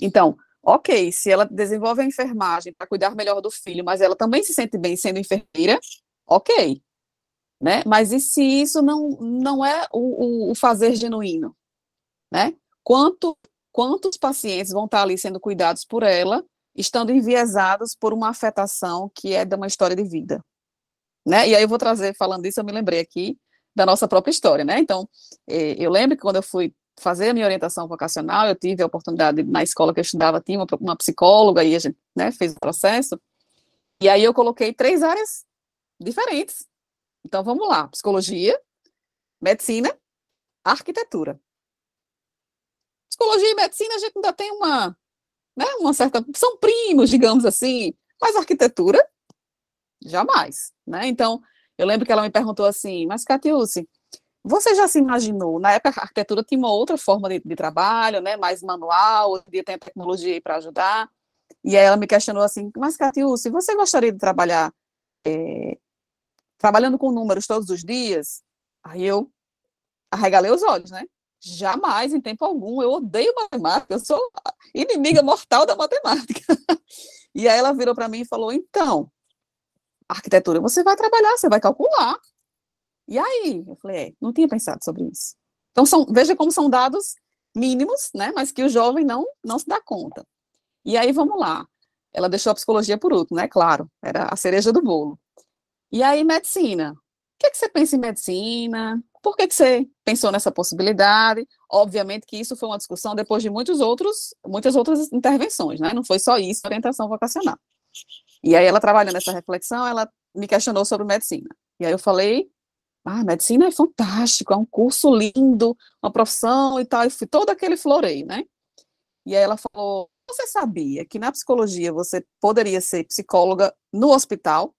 Então, ok, se ela desenvolve a enfermagem para cuidar melhor do filho, mas ela também se sente bem sendo enfermeira, ok. Né? Mas e se isso não, não é o, o, fazer genuíno? Né? Quanto quantos pacientes vão estar ali sendo cuidados por ela, estando enviesados por uma afetação que é de uma história de vida. Né? E aí eu vou trazer, falando isso, eu me lembrei aqui da nossa própria história, né? Então, eh, eu lembro que quando eu fui fazer a minha orientação vocacional, eu tive a oportunidade, na escola que eu estudava, tinha uma, uma psicóloga, e a gente né, fez o processo, e aí eu coloquei três áreas diferentes. Então, vamos lá, psicologia, medicina, arquitetura psicologia e medicina a gente ainda tem uma, né, uma certa. São primos, digamos assim, mas arquitetura, jamais. Né? Então, eu lembro que ela me perguntou assim, mas Catiúce, você já se imaginou? Na época, a arquitetura tinha uma outra forma de, de trabalho, né, mais manual, hoje em dia tem a tecnologia para ajudar. E aí ela me questionou assim, mas Catiúce, você gostaria de trabalhar é, trabalhando com números todos os dias? Aí eu arregalei os olhos, né? Jamais, em tempo algum. Eu odeio matemática, eu sou inimiga mortal da matemática. e aí ela virou para mim e falou: então, arquitetura você vai trabalhar, você vai calcular. E aí? Eu falei: é, não tinha pensado sobre isso. Então, são, veja como são dados mínimos, né, mas que o jovem não, não se dá conta. E aí, vamos lá. Ela deixou a psicologia por último, né? Claro, era a cereja do bolo. E aí, medicina. O que, é que você pensa em medicina? Por que, que você pensou nessa possibilidade? Obviamente que isso foi uma discussão depois de muitos outros, muitas outras intervenções, né? Não foi só isso, orientação vocacional. E aí ela trabalhando nessa reflexão, ela me questionou sobre medicina. E aí eu falei, ah, medicina é fantástico, é um curso lindo, uma profissão e tal, e todo aquele floreio, né? E aí ela falou, você sabia que na psicologia você poderia ser psicóloga no hospital?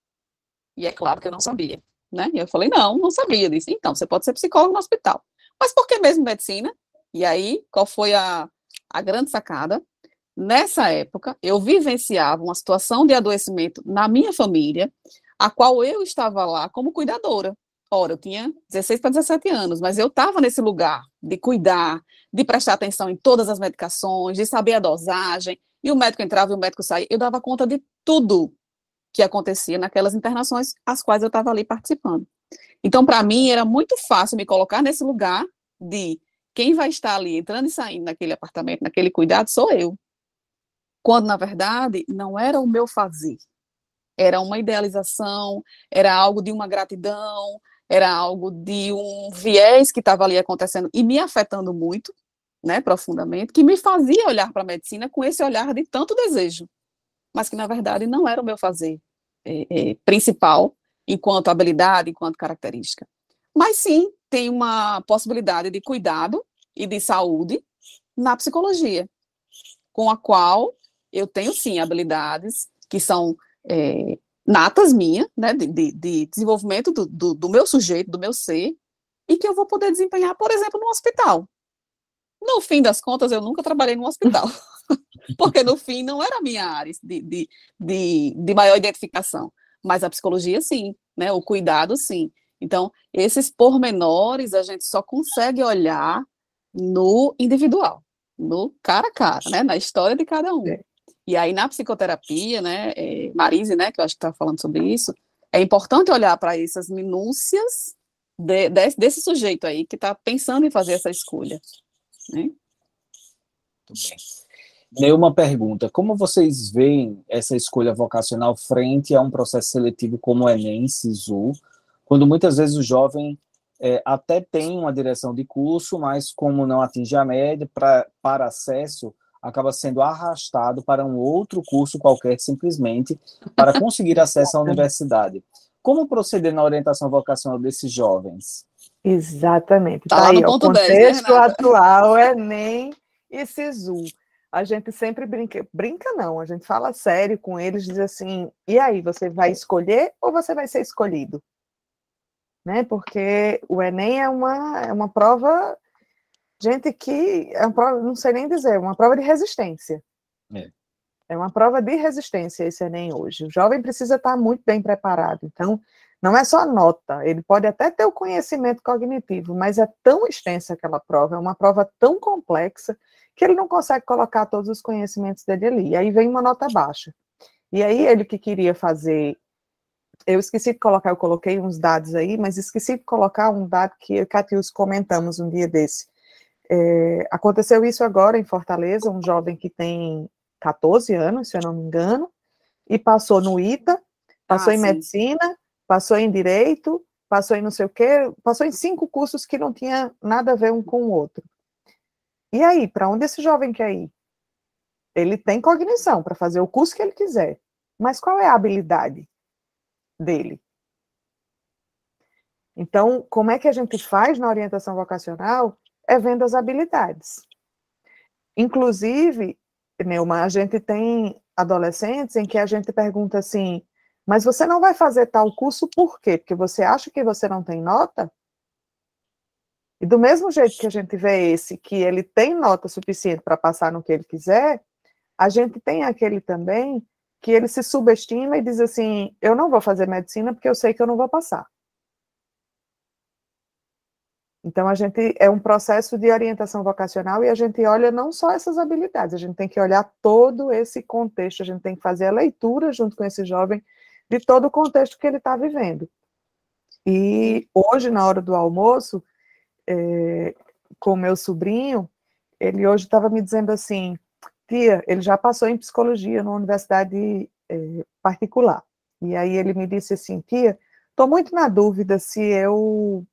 E é claro que eu não sabia né? E eu falei, não, não sabia disso. Então, você pode ser psicólogo no hospital. Mas por que mesmo medicina? E aí, qual foi a, a grande sacada? Nessa época, eu vivenciava uma situação de adoecimento na minha família, a qual eu estava lá como cuidadora. Ora, eu tinha 16 para 17 anos, mas eu estava nesse lugar de cuidar, de prestar atenção em todas as medicações, de saber a dosagem, e o médico entrava e o médico saía. Eu dava conta de tudo que acontecia naquelas internações, as quais eu estava ali participando. Então, para mim, era muito fácil me colocar nesse lugar de quem vai estar ali entrando e saindo naquele apartamento, naquele cuidado, sou eu. Quando, na verdade, não era o meu fazer. Era uma idealização, era algo de uma gratidão, era algo de um viés que estava ali acontecendo e me afetando muito, né, profundamente, que me fazia olhar para a medicina com esse olhar de tanto desejo, mas que na verdade não era o meu fazer é, é, principal enquanto habilidade, enquanto característica. Mas sim, tem uma possibilidade de cuidado e de saúde na psicologia, com a qual eu tenho sim habilidades que são é, natas minha, né, de, de desenvolvimento do, do, do, meu sujeito, do meu ser, e que eu vou poder desempenhar, por exemplo, no hospital. No fim das contas, eu nunca trabalhei no hospital, porque no fim não era a minha área de, de, de, de maior identificação, mas a psicologia sim, né, o cuidado sim. Então, esses pormenores a gente só consegue olhar no individual, no cara a cara, né, na história de cada um. É. E aí, na psicoterapia, né, é, Marise, né, que eu acho que está falando sobre isso, é importante olhar para essas minúcias de, de, desse sujeito aí que está pensando em fazer essa escolha. Né? Muito bem. Nenhuma pergunta. Como vocês veem essa escolha vocacional frente a um processo seletivo como o Enem, SISU, quando muitas vezes o jovem é, até tem uma direção de curso, mas como não atinge a média, pra, para acesso acaba sendo arrastado para um outro curso qualquer, simplesmente, para conseguir acesso à universidade. Como proceder na orientação vocacional desses jovens? Exatamente. Tá, tá aí, o contexto 10, né, atual é nem e SISU. A gente sempre brinca, brinca não, a gente fala sério com eles, diz assim, e aí, você vai escolher ou você vai ser escolhido? Né? Porque o Enem é uma, é uma prova gente que é uma prova, não sei nem dizer, uma prova de resistência. É. é uma prova de resistência esse Enem hoje. O jovem precisa estar muito bem preparado. Então, não é só nota, ele pode até ter o conhecimento cognitivo, mas é tão extensa aquela prova, é uma prova tão complexa que ele não consegue colocar todos os conhecimentos dele ali. E aí vem uma nota baixa. E aí ele que queria fazer eu esqueci de colocar, eu coloquei uns dados aí, mas esqueci de colocar um dado que eu e Catius comentamos um dia desse. É, aconteceu isso agora em Fortaleza, um jovem que tem 14 anos, se eu não me engano, e passou no ITA, passou ah, em sim. medicina, passou em direito, passou em não sei o quê, passou em cinco cursos que não tinha nada a ver um com o outro. E aí, para onde esse jovem quer ir? Ele tem cognição para fazer o curso que ele quiser, mas qual é a habilidade dele? Então, como é que a gente faz na orientação vocacional é vendo as habilidades. Inclusive, Neuma, a gente tem adolescentes em que a gente pergunta assim, mas você não vai fazer tal curso por quê? Porque você acha que você não tem nota? E do mesmo jeito que a gente vê esse, que ele tem nota suficiente para passar no que ele quiser, a gente tem aquele também que ele se subestima e diz assim: eu não vou fazer medicina porque eu sei que eu não vou passar. Então, a gente é um processo de orientação vocacional e a gente olha não só essas habilidades, a gente tem que olhar todo esse contexto, a gente tem que fazer a leitura junto com esse jovem de todo o contexto que ele está vivendo. E hoje, na hora do almoço, é, com meu sobrinho, ele hoje estava me dizendo assim, tia, ele já passou em psicologia numa universidade é, particular. E aí ele me disse assim, tia, estou muito na dúvida se eu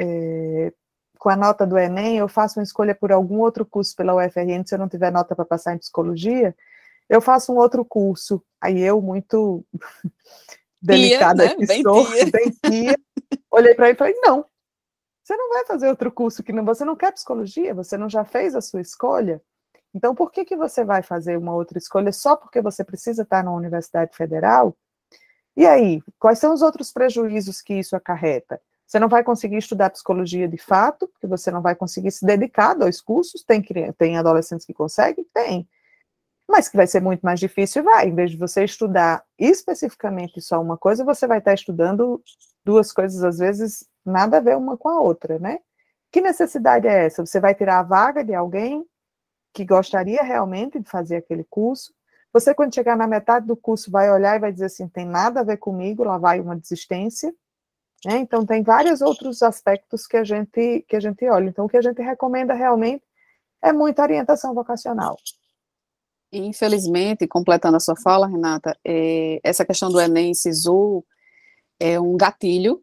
é, com a nota do Enem, eu faço uma escolha por algum outro curso pela UFRN, se eu não tiver nota para passar em psicologia, eu faço um outro curso. Aí eu, muito delicada né? que bem sou, tia. bem tia, olhei para ele e falei, não, você não vai fazer outro curso que não, você não quer psicologia, você não já fez a sua escolha? Então, por que, que você vai fazer uma outra escolha só porque você precisa estar na Universidade Federal? E aí, quais são os outros prejuízos que isso acarreta? Você não vai conseguir estudar psicologia de fato, porque você não vai conseguir se dedicar a dois cursos. Tem, tem adolescentes que conseguem? Tem. Mas que vai ser muito mais difícil, vai. Em vez de você estudar especificamente só uma coisa, você vai estar estudando duas coisas, às vezes, nada a ver uma com a outra, né? Que necessidade é essa? Você vai tirar a vaga de alguém que gostaria realmente de fazer aquele curso. Você, quando chegar na metade do curso, vai olhar e vai dizer assim: tem nada a ver comigo, lá vai uma desistência. Né? Então, tem vários outros aspectos que a, gente, que a gente olha. Então, o que a gente recomenda realmente é muita orientação vocacional. Infelizmente, completando a sua fala, Renata, é, essa questão do Enem SISU é um gatilho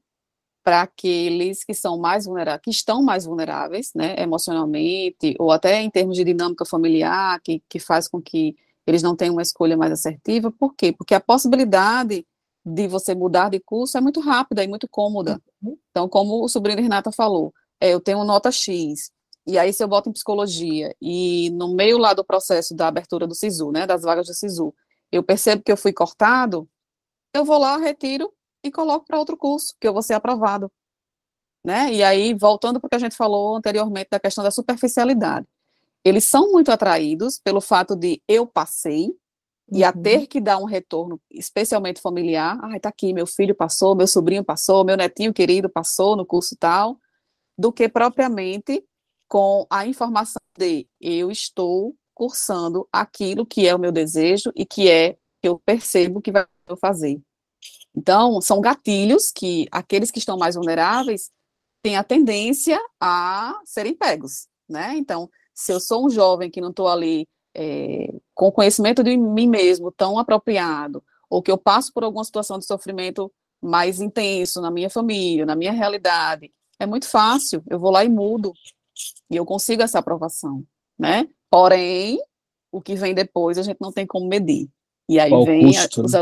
para aqueles que são mais vulneráveis, que estão mais vulneráveis, né, emocionalmente, ou até em termos de dinâmica familiar, que, que faz com que eles não tenham uma escolha mais assertiva. Por quê? Porque a possibilidade de você mudar de curso é muito rápida e muito cômoda. Uhum. Então, como o sobrinho Renata falou, é, eu tenho nota X, e aí se eu boto em psicologia, e no meio lá do processo da abertura do SISU, né, das vagas do SISU, eu percebo que eu fui cortado, eu vou lá, retiro e coloco para outro curso, que eu vou ser aprovado. Né? E aí, voltando para o que a gente falou anteriormente da questão da superficialidade. Eles são muito atraídos pelo fato de eu passei, uhum. e a uhum. ter que dar um retorno, especialmente familiar. Ah, tá aqui, meu filho passou, meu sobrinho passou, meu netinho querido passou no curso tal, do que propriamente com a informação de eu estou cursando aquilo que é o meu desejo e que é que eu percebo que vai fazer. Então, são gatilhos que aqueles que estão mais vulneráveis têm a tendência a serem pegos, né? Então, se eu sou um jovem que não estou ali é, com conhecimento de mim mesmo tão apropriado, ou que eu passo por alguma situação de sofrimento mais intenso na minha família, na minha realidade, é muito fácil, eu vou lá e mudo, e eu consigo essa aprovação, né? Porém, o que vem depois a gente não tem como medir. E aí Qual vem a, os?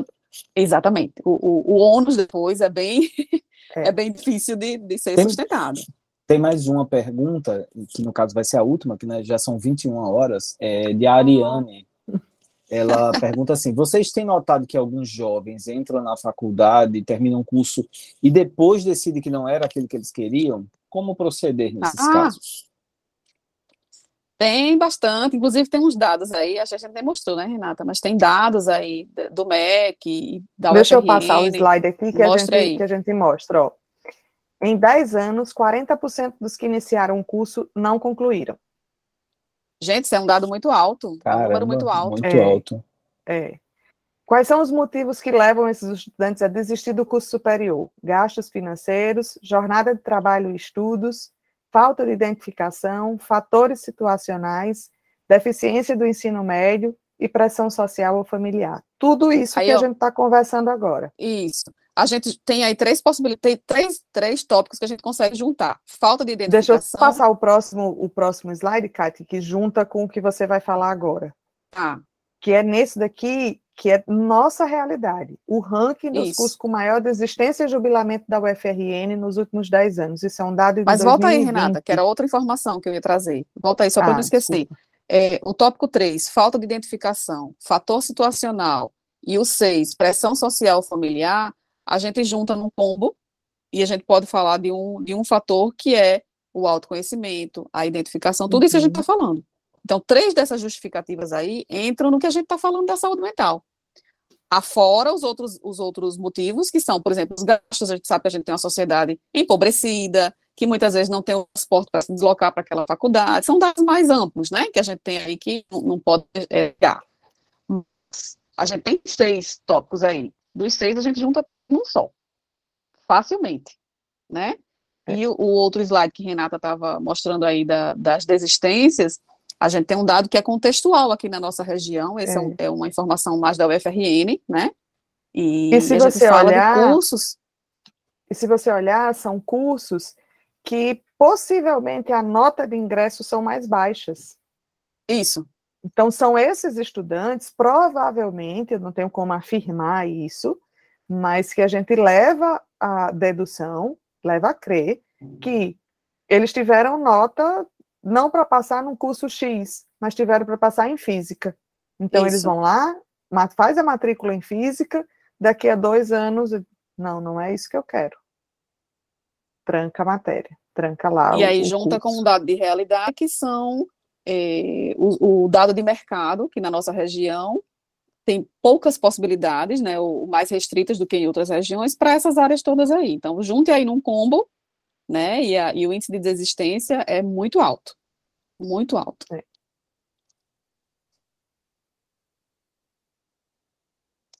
Exatamente. O, o, o ônus depois é bem, é. é bem difícil de, de ser tem, sustentado. Tem mais uma pergunta, que no caso vai ser a última, que né, já são 21 horas, é, de Ariane. Ela pergunta assim: vocês têm notado que alguns jovens entram na faculdade, terminam o curso e depois decidem que não era aquilo que eles queriam? Como proceder nesses ah, casos? Tem bastante, inclusive tem uns dados aí, a gente até mostrou, né, Renata? Mas tem dados aí do MEC, da Deixa UFRN, eu passar o slide aqui que a, gente, que a gente mostra. Ó. Em 10 anos, 40% dos que iniciaram o curso não concluíram. Gente, isso é um dado muito alto, Caramba, é um número muito alto. Muito é, alto. É. Quais são os motivos que levam esses estudantes a desistir do curso superior? Gastos financeiros, jornada de trabalho e estudos, falta de identificação, fatores situacionais, deficiência do ensino médio e pressão social ou familiar. Tudo isso aí, que a gente está conversando agora. Isso. A gente tem aí três possibilidades, três, três tópicos que a gente consegue juntar. Falta de identificação. Deixa eu passar o próximo, o próximo slide, Kate, que junta com o que você vai falar agora. Ah. Que é nesse daqui, que é nossa realidade. O ranking dos Isso. cursos com maior desistência e jubilamento da UFRN nos últimos 10 anos. Isso é um dado de Mas 2020. volta aí, Renata, que era outra informação que eu ia trazer. Volta aí, só para ah, não esquecer. É, o tópico 3, falta de identificação, fator situacional, e o 6, pressão social familiar, a gente junta num combo e a gente pode falar de um, de um fator que é o autoconhecimento, a identificação, tudo uhum. isso a gente está falando. Então, três dessas justificativas aí entram no que a gente está falando da saúde mental. Afora os outros, os outros motivos, que são, por exemplo, os gastos, a gente sabe que a gente tem uma sociedade empobrecida, que muitas vezes não tem o transporte para se deslocar para aquela faculdade, são dados mais amplos, né, que a gente tem aí que não, não pode é, A gente tem seis tópicos aí. Dos seis, a gente junta num só, facilmente, né? É. E o, o, outro slide que Renata estava mostrando aí da, das desistências, a gente tem um dado que é contextual aqui na nossa região, essa é. é, é uma informação mais da UFRN, né? E, e se você olhar, cursos. E se você olhar, são cursos que possivelmente a nota de ingresso são mais baixas. Isso. Então, são esses estudantes, provavelmente, eu não tenho como afirmar isso, mas que a gente leva a dedução, leva a crer, que eles tiveram nota não para passar num curso X, mas tiveram para passar em física. Então Isso. eles vão lá, faz a matrícula em física, daqui a dois anos, não, não é isso que eu quero. tranca a matéria, tranca lá. E o, aí junta com um dado de realidade que são é, o, o, dado de mercado, que na nossa região tem poucas possibilidades, né, ou mais restritas do que em outras regiões, para essas áreas todas aí. Então, junte aí num combo, né, e, a, e o índice de desistência é muito alto, muito alto. É.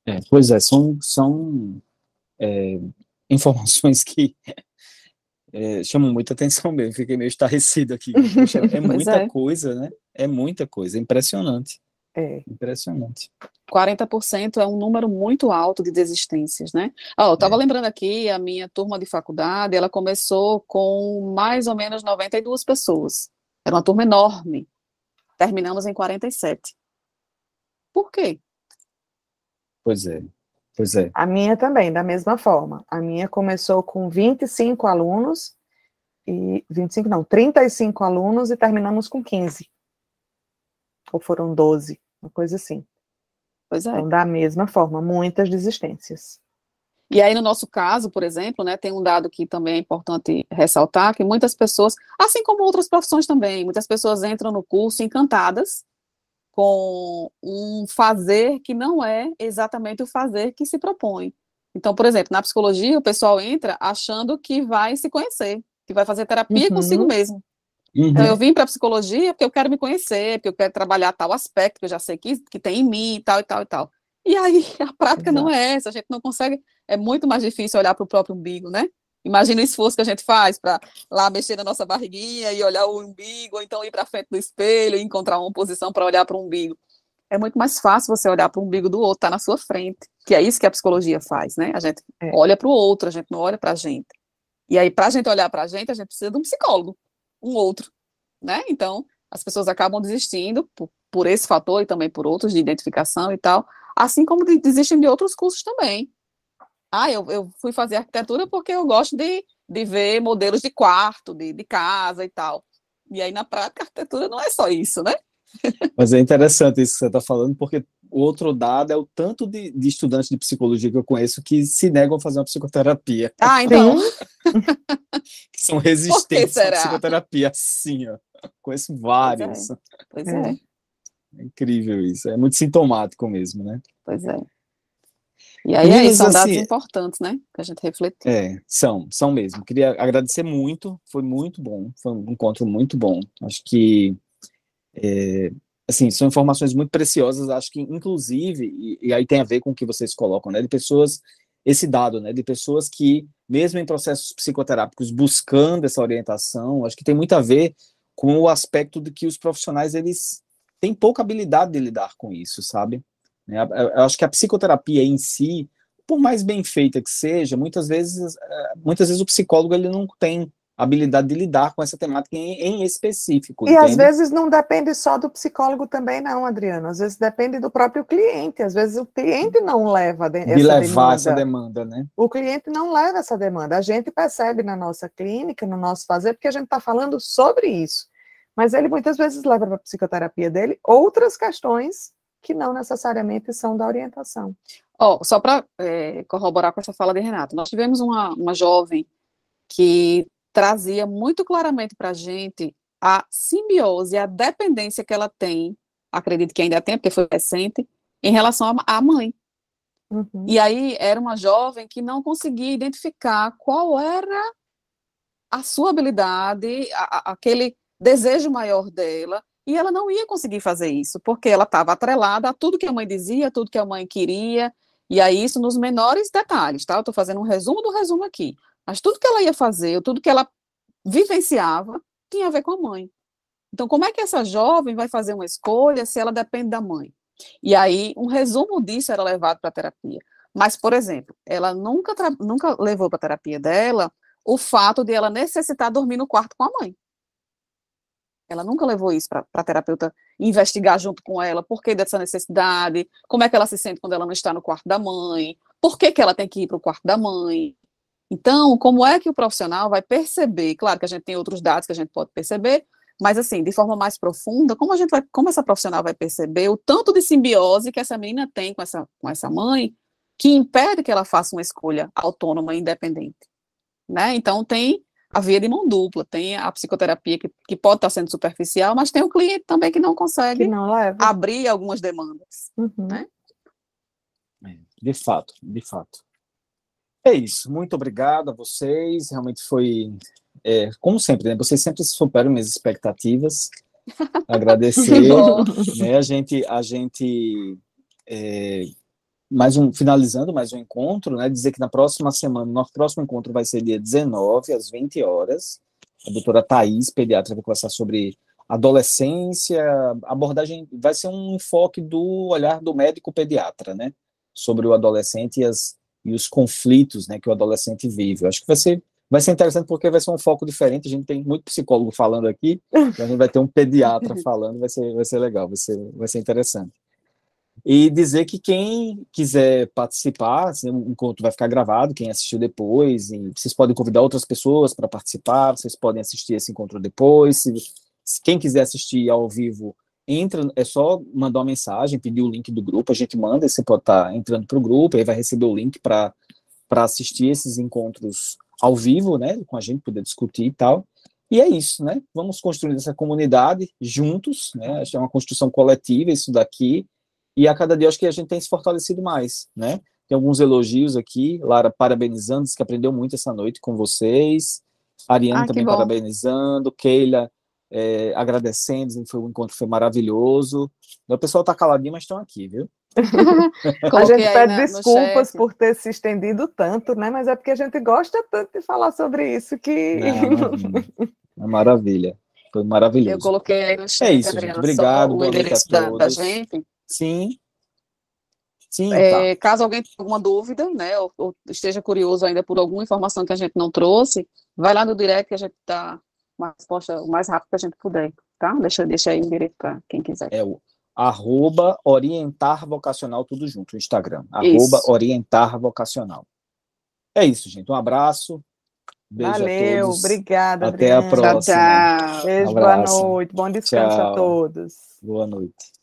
É, pois é, são, são é, informações que é, chamam muita atenção mesmo, fiquei meio estarrecido aqui. Poxa, é muita é. coisa, né? É muita coisa, é impressionante. É. Impressionante. 40% é um número muito alto de desistências, né? Oh, eu estava é. lembrando aqui, a minha turma de faculdade, ela começou com mais ou menos 92 pessoas. Era uma turma enorme. Terminamos em 47. Por quê? Pois é, pois é. A minha também, da mesma forma. A minha começou com 25 alunos, e 25 não, 35 alunos e terminamos com 15. Ou foram 12, uma coisa assim. Pois é. Então, da mesma forma, muitas desistências. E aí, no nosso caso, por exemplo, né, tem um dado que também é importante ressaltar, que muitas pessoas, assim como outras profissões também, muitas pessoas entram no curso encantadas, com um fazer que não é exatamente o fazer que se propõe. Então, por exemplo, na psicologia, o pessoal entra achando que vai se conhecer, que vai fazer terapia uhum. consigo mesmo. Uhum. Então, eu vim para a psicologia porque eu quero me conhecer, porque eu quero trabalhar tal aspecto que eu já sei que, que tem em mim e tal e tal e tal. E aí, a prática Exato. não é essa, a gente não consegue, é muito mais difícil olhar para o próprio umbigo, né? Imagina o esforço que a gente faz para lá mexer na nossa barriguinha e olhar o umbigo, ou então ir para frente do espelho e encontrar uma posição para olhar para o umbigo. É muito mais fácil você olhar para o umbigo do outro, tá na sua frente, que é isso que a psicologia faz, né? A gente é. olha para o outro, a gente não olha para a gente. E aí, para a gente olhar para a gente, a gente precisa de um psicólogo, um outro, né? Então, as pessoas acabam desistindo por, por esse fator e também por outros de identificação e tal, assim como desistem de outros cursos também. Ah, eu, eu fui fazer arquitetura porque eu gosto de, de ver modelos de quarto, de, de casa e tal. E aí, na prática, arquitetura não é só isso, né? Mas é interessante isso que você está falando, porque o outro dado é o tanto de, de, estudantes de psicologia que eu conheço que se negam a fazer uma psicoterapia. Ah, então. que são resistentes à psicoterapia, sim, ó. Conheço vários. Pois é. Pois é. é. incrível isso, é muito sintomático mesmo, né? Pois é. E aí, aí são dados assim, importantes, né? Que a gente refletir. É, são, são mesmo. Queria agradecer muito, foi muito bom, foi um encontro muito bom. Acho que, é, assim, são informações muito preciosas, acho que, inclusive, e, e, aí tem a ver com o que vocês colocam, né? De pessoas, esse dado, né? De pessoas que, mesmo em processos psicoterápicos, buscando essa orientação, acho que tem muito a ver com o aspecto de que os profissionais, eles têm pouca habilidade de lidar com isso, sabe? Né? Eu acho que a psicoterapia em si, por mais bem feita que seja, muitas vezes, eh, muitas vezes o psicólogo ele não tem habilidade de lidar com essa temática em, em específico. E entende? às vezes não depende só do psicólogo também, não, Adriano. Às vezes depende do próprio cliente. Às vezes o cliente não leva de, de essa levar demanda. essa demanda, né? O cliente não leva essa demanda. A gente percebe na nossa clínica, no nosso fazer, porque a gente está falando sobre isso. Mas ele muitas vezes leva para a psicoterapia dele outras questões que não necessariamente são da orientação. Oh, só para é, corroborar com essa fala de Renato, nós tivemos uma, uma jovem que trazia muito claramente para a gente a simbiose, a dependência que ela tem, acredito que ainda tem, porque foi recente, em relação à mãe. Uhum. E aí era uma jovem que não conseguia identificar qual era a sua habilidade, a, a, aquele desejo maior dela, e ela não ia conseguir fazer isso, porque ela estava atrelada a tudo que a mãe dizia, tudo que a mãe queria, e aí isso nos menores detalhes, tá? Eu estou fazendo um resumo do resumo aqui. Mas tudo que ela ia fazer, tudo que ela vivenciava, tinha a ver com a mãe. Então, como é que essa jovem vai fazer uma escolha se ela depende da mãe? E aí, um resumo disso era levado para a terapia. Mas, por exemplo, ela nunca, nunca levou para a terapia dela o fato de ela necessitar dormir no quarto com a mãe. Ela nunca levou isso para a terapeuta investigar junto com ela por que dessa necessidade, como é que ela se sente quando ela não está no quarto da mãe, por que, que ela tem que ir para o quarto da mãe. Então, como é que o profissional vai perceber? Claro que a gente tem outros dados que a gente pode perceber, mas assim, de forma mais profunda, como a gente vai, como essa profissional vai perceber o tanto de simbiose que essa menina tem com essa, com essa mãe, que impede que ela faça uma escolha autônoma e independente, né? Então tem a via de mão dupla. Tem a psicoterapia que, que pode estar sendo superficial, mas tem o cliente também que não consegue que não abrir algumas demandas. Uhum. Né? É, de fato, de fato. É isso. Muito obrigado a vocês. Realmente foi, é, como sempre, né? Vocês sempre superam minhas expectativas. Agradecer. né? A gente, a gente é, mais um, finalizando mais um encontro, né, dizer que na próxima semana, nosso próximo encontro vai ser dia 19, às 20 horas, a doutora Thais, pediatra, vai conversar sobre adolescência, abordagem, vai ser um enfoque do olhar do médico pediatra, né, sobre o adolescente e, as, e os conflitos, né, que o adolescente vive. Eu acho que vai ser vai ser interessante porque vai ser um foco diferente. A gente tem muito psicólogo falando aqui, a gente vai ter um pediatra falando, vai ser, vai ser legal, vai ser, vai ser interessante. E dizer que quem quiser participar, assim, o encontro vai ficar gravado, quem assistiu depois, e vocês podem convidar outras pessoas para participar, vocês podem assistir esse encontro depois. Se, quem quiser assistir ao vivo, entra, é só mandar uma mensagem, pedir o link do grupo, a gente manda, e você pode estar tá entrando para o grupo, aí vai receber o link para assistir esses encontros ao vivo, né, com a gente, poder discutir e tal. E é isso, né? Vamos construir essa comunidade juntos, né? Acho que é uma construção coletiva isso daqui. E a cada dia acho que a gente tem se fortalecido mais, né? Tem alguns elogios aqui, Lara parabenizando, diz que aprendeu muito essa noite com vocês, Ariane ah, também parabenizando, Keila é, agradecendo, dizendo que foi, o encontro foi maravilhoso. O pessoal tá caladinho, mas estão aqui, viu? a gente pede na, desculpas por ter se estendido tanto, né? Mas é porque a gente gosta tanto de falar sobre isso que. É maravilha. Foi maravilhoso. Eu coloquei aí no chat. É isso, gente. Obrigado. O endereço da, da gente. Sim. Sim, é, tá. Caso alguém tenha alguma dúvida, né, ou, ou, esteja curioso ainda por alguma informação que a gente não trouxe, vai lá no direct que a gente dá uma resposta o mais rápido que a gente puder, tá? Deixa, deixa aí o endereço para quem quiser. É o arroba orientar vocacional, tudo junto, no Instagram. Arroba orientar vocacional. É isso, gente. Um abraço. Beijo Valeu, obrigada. Até Adriana. a próxima. Tchau, tchau. Beijo, um boa noite. Bom descanso tchau. a todos. Boa noite.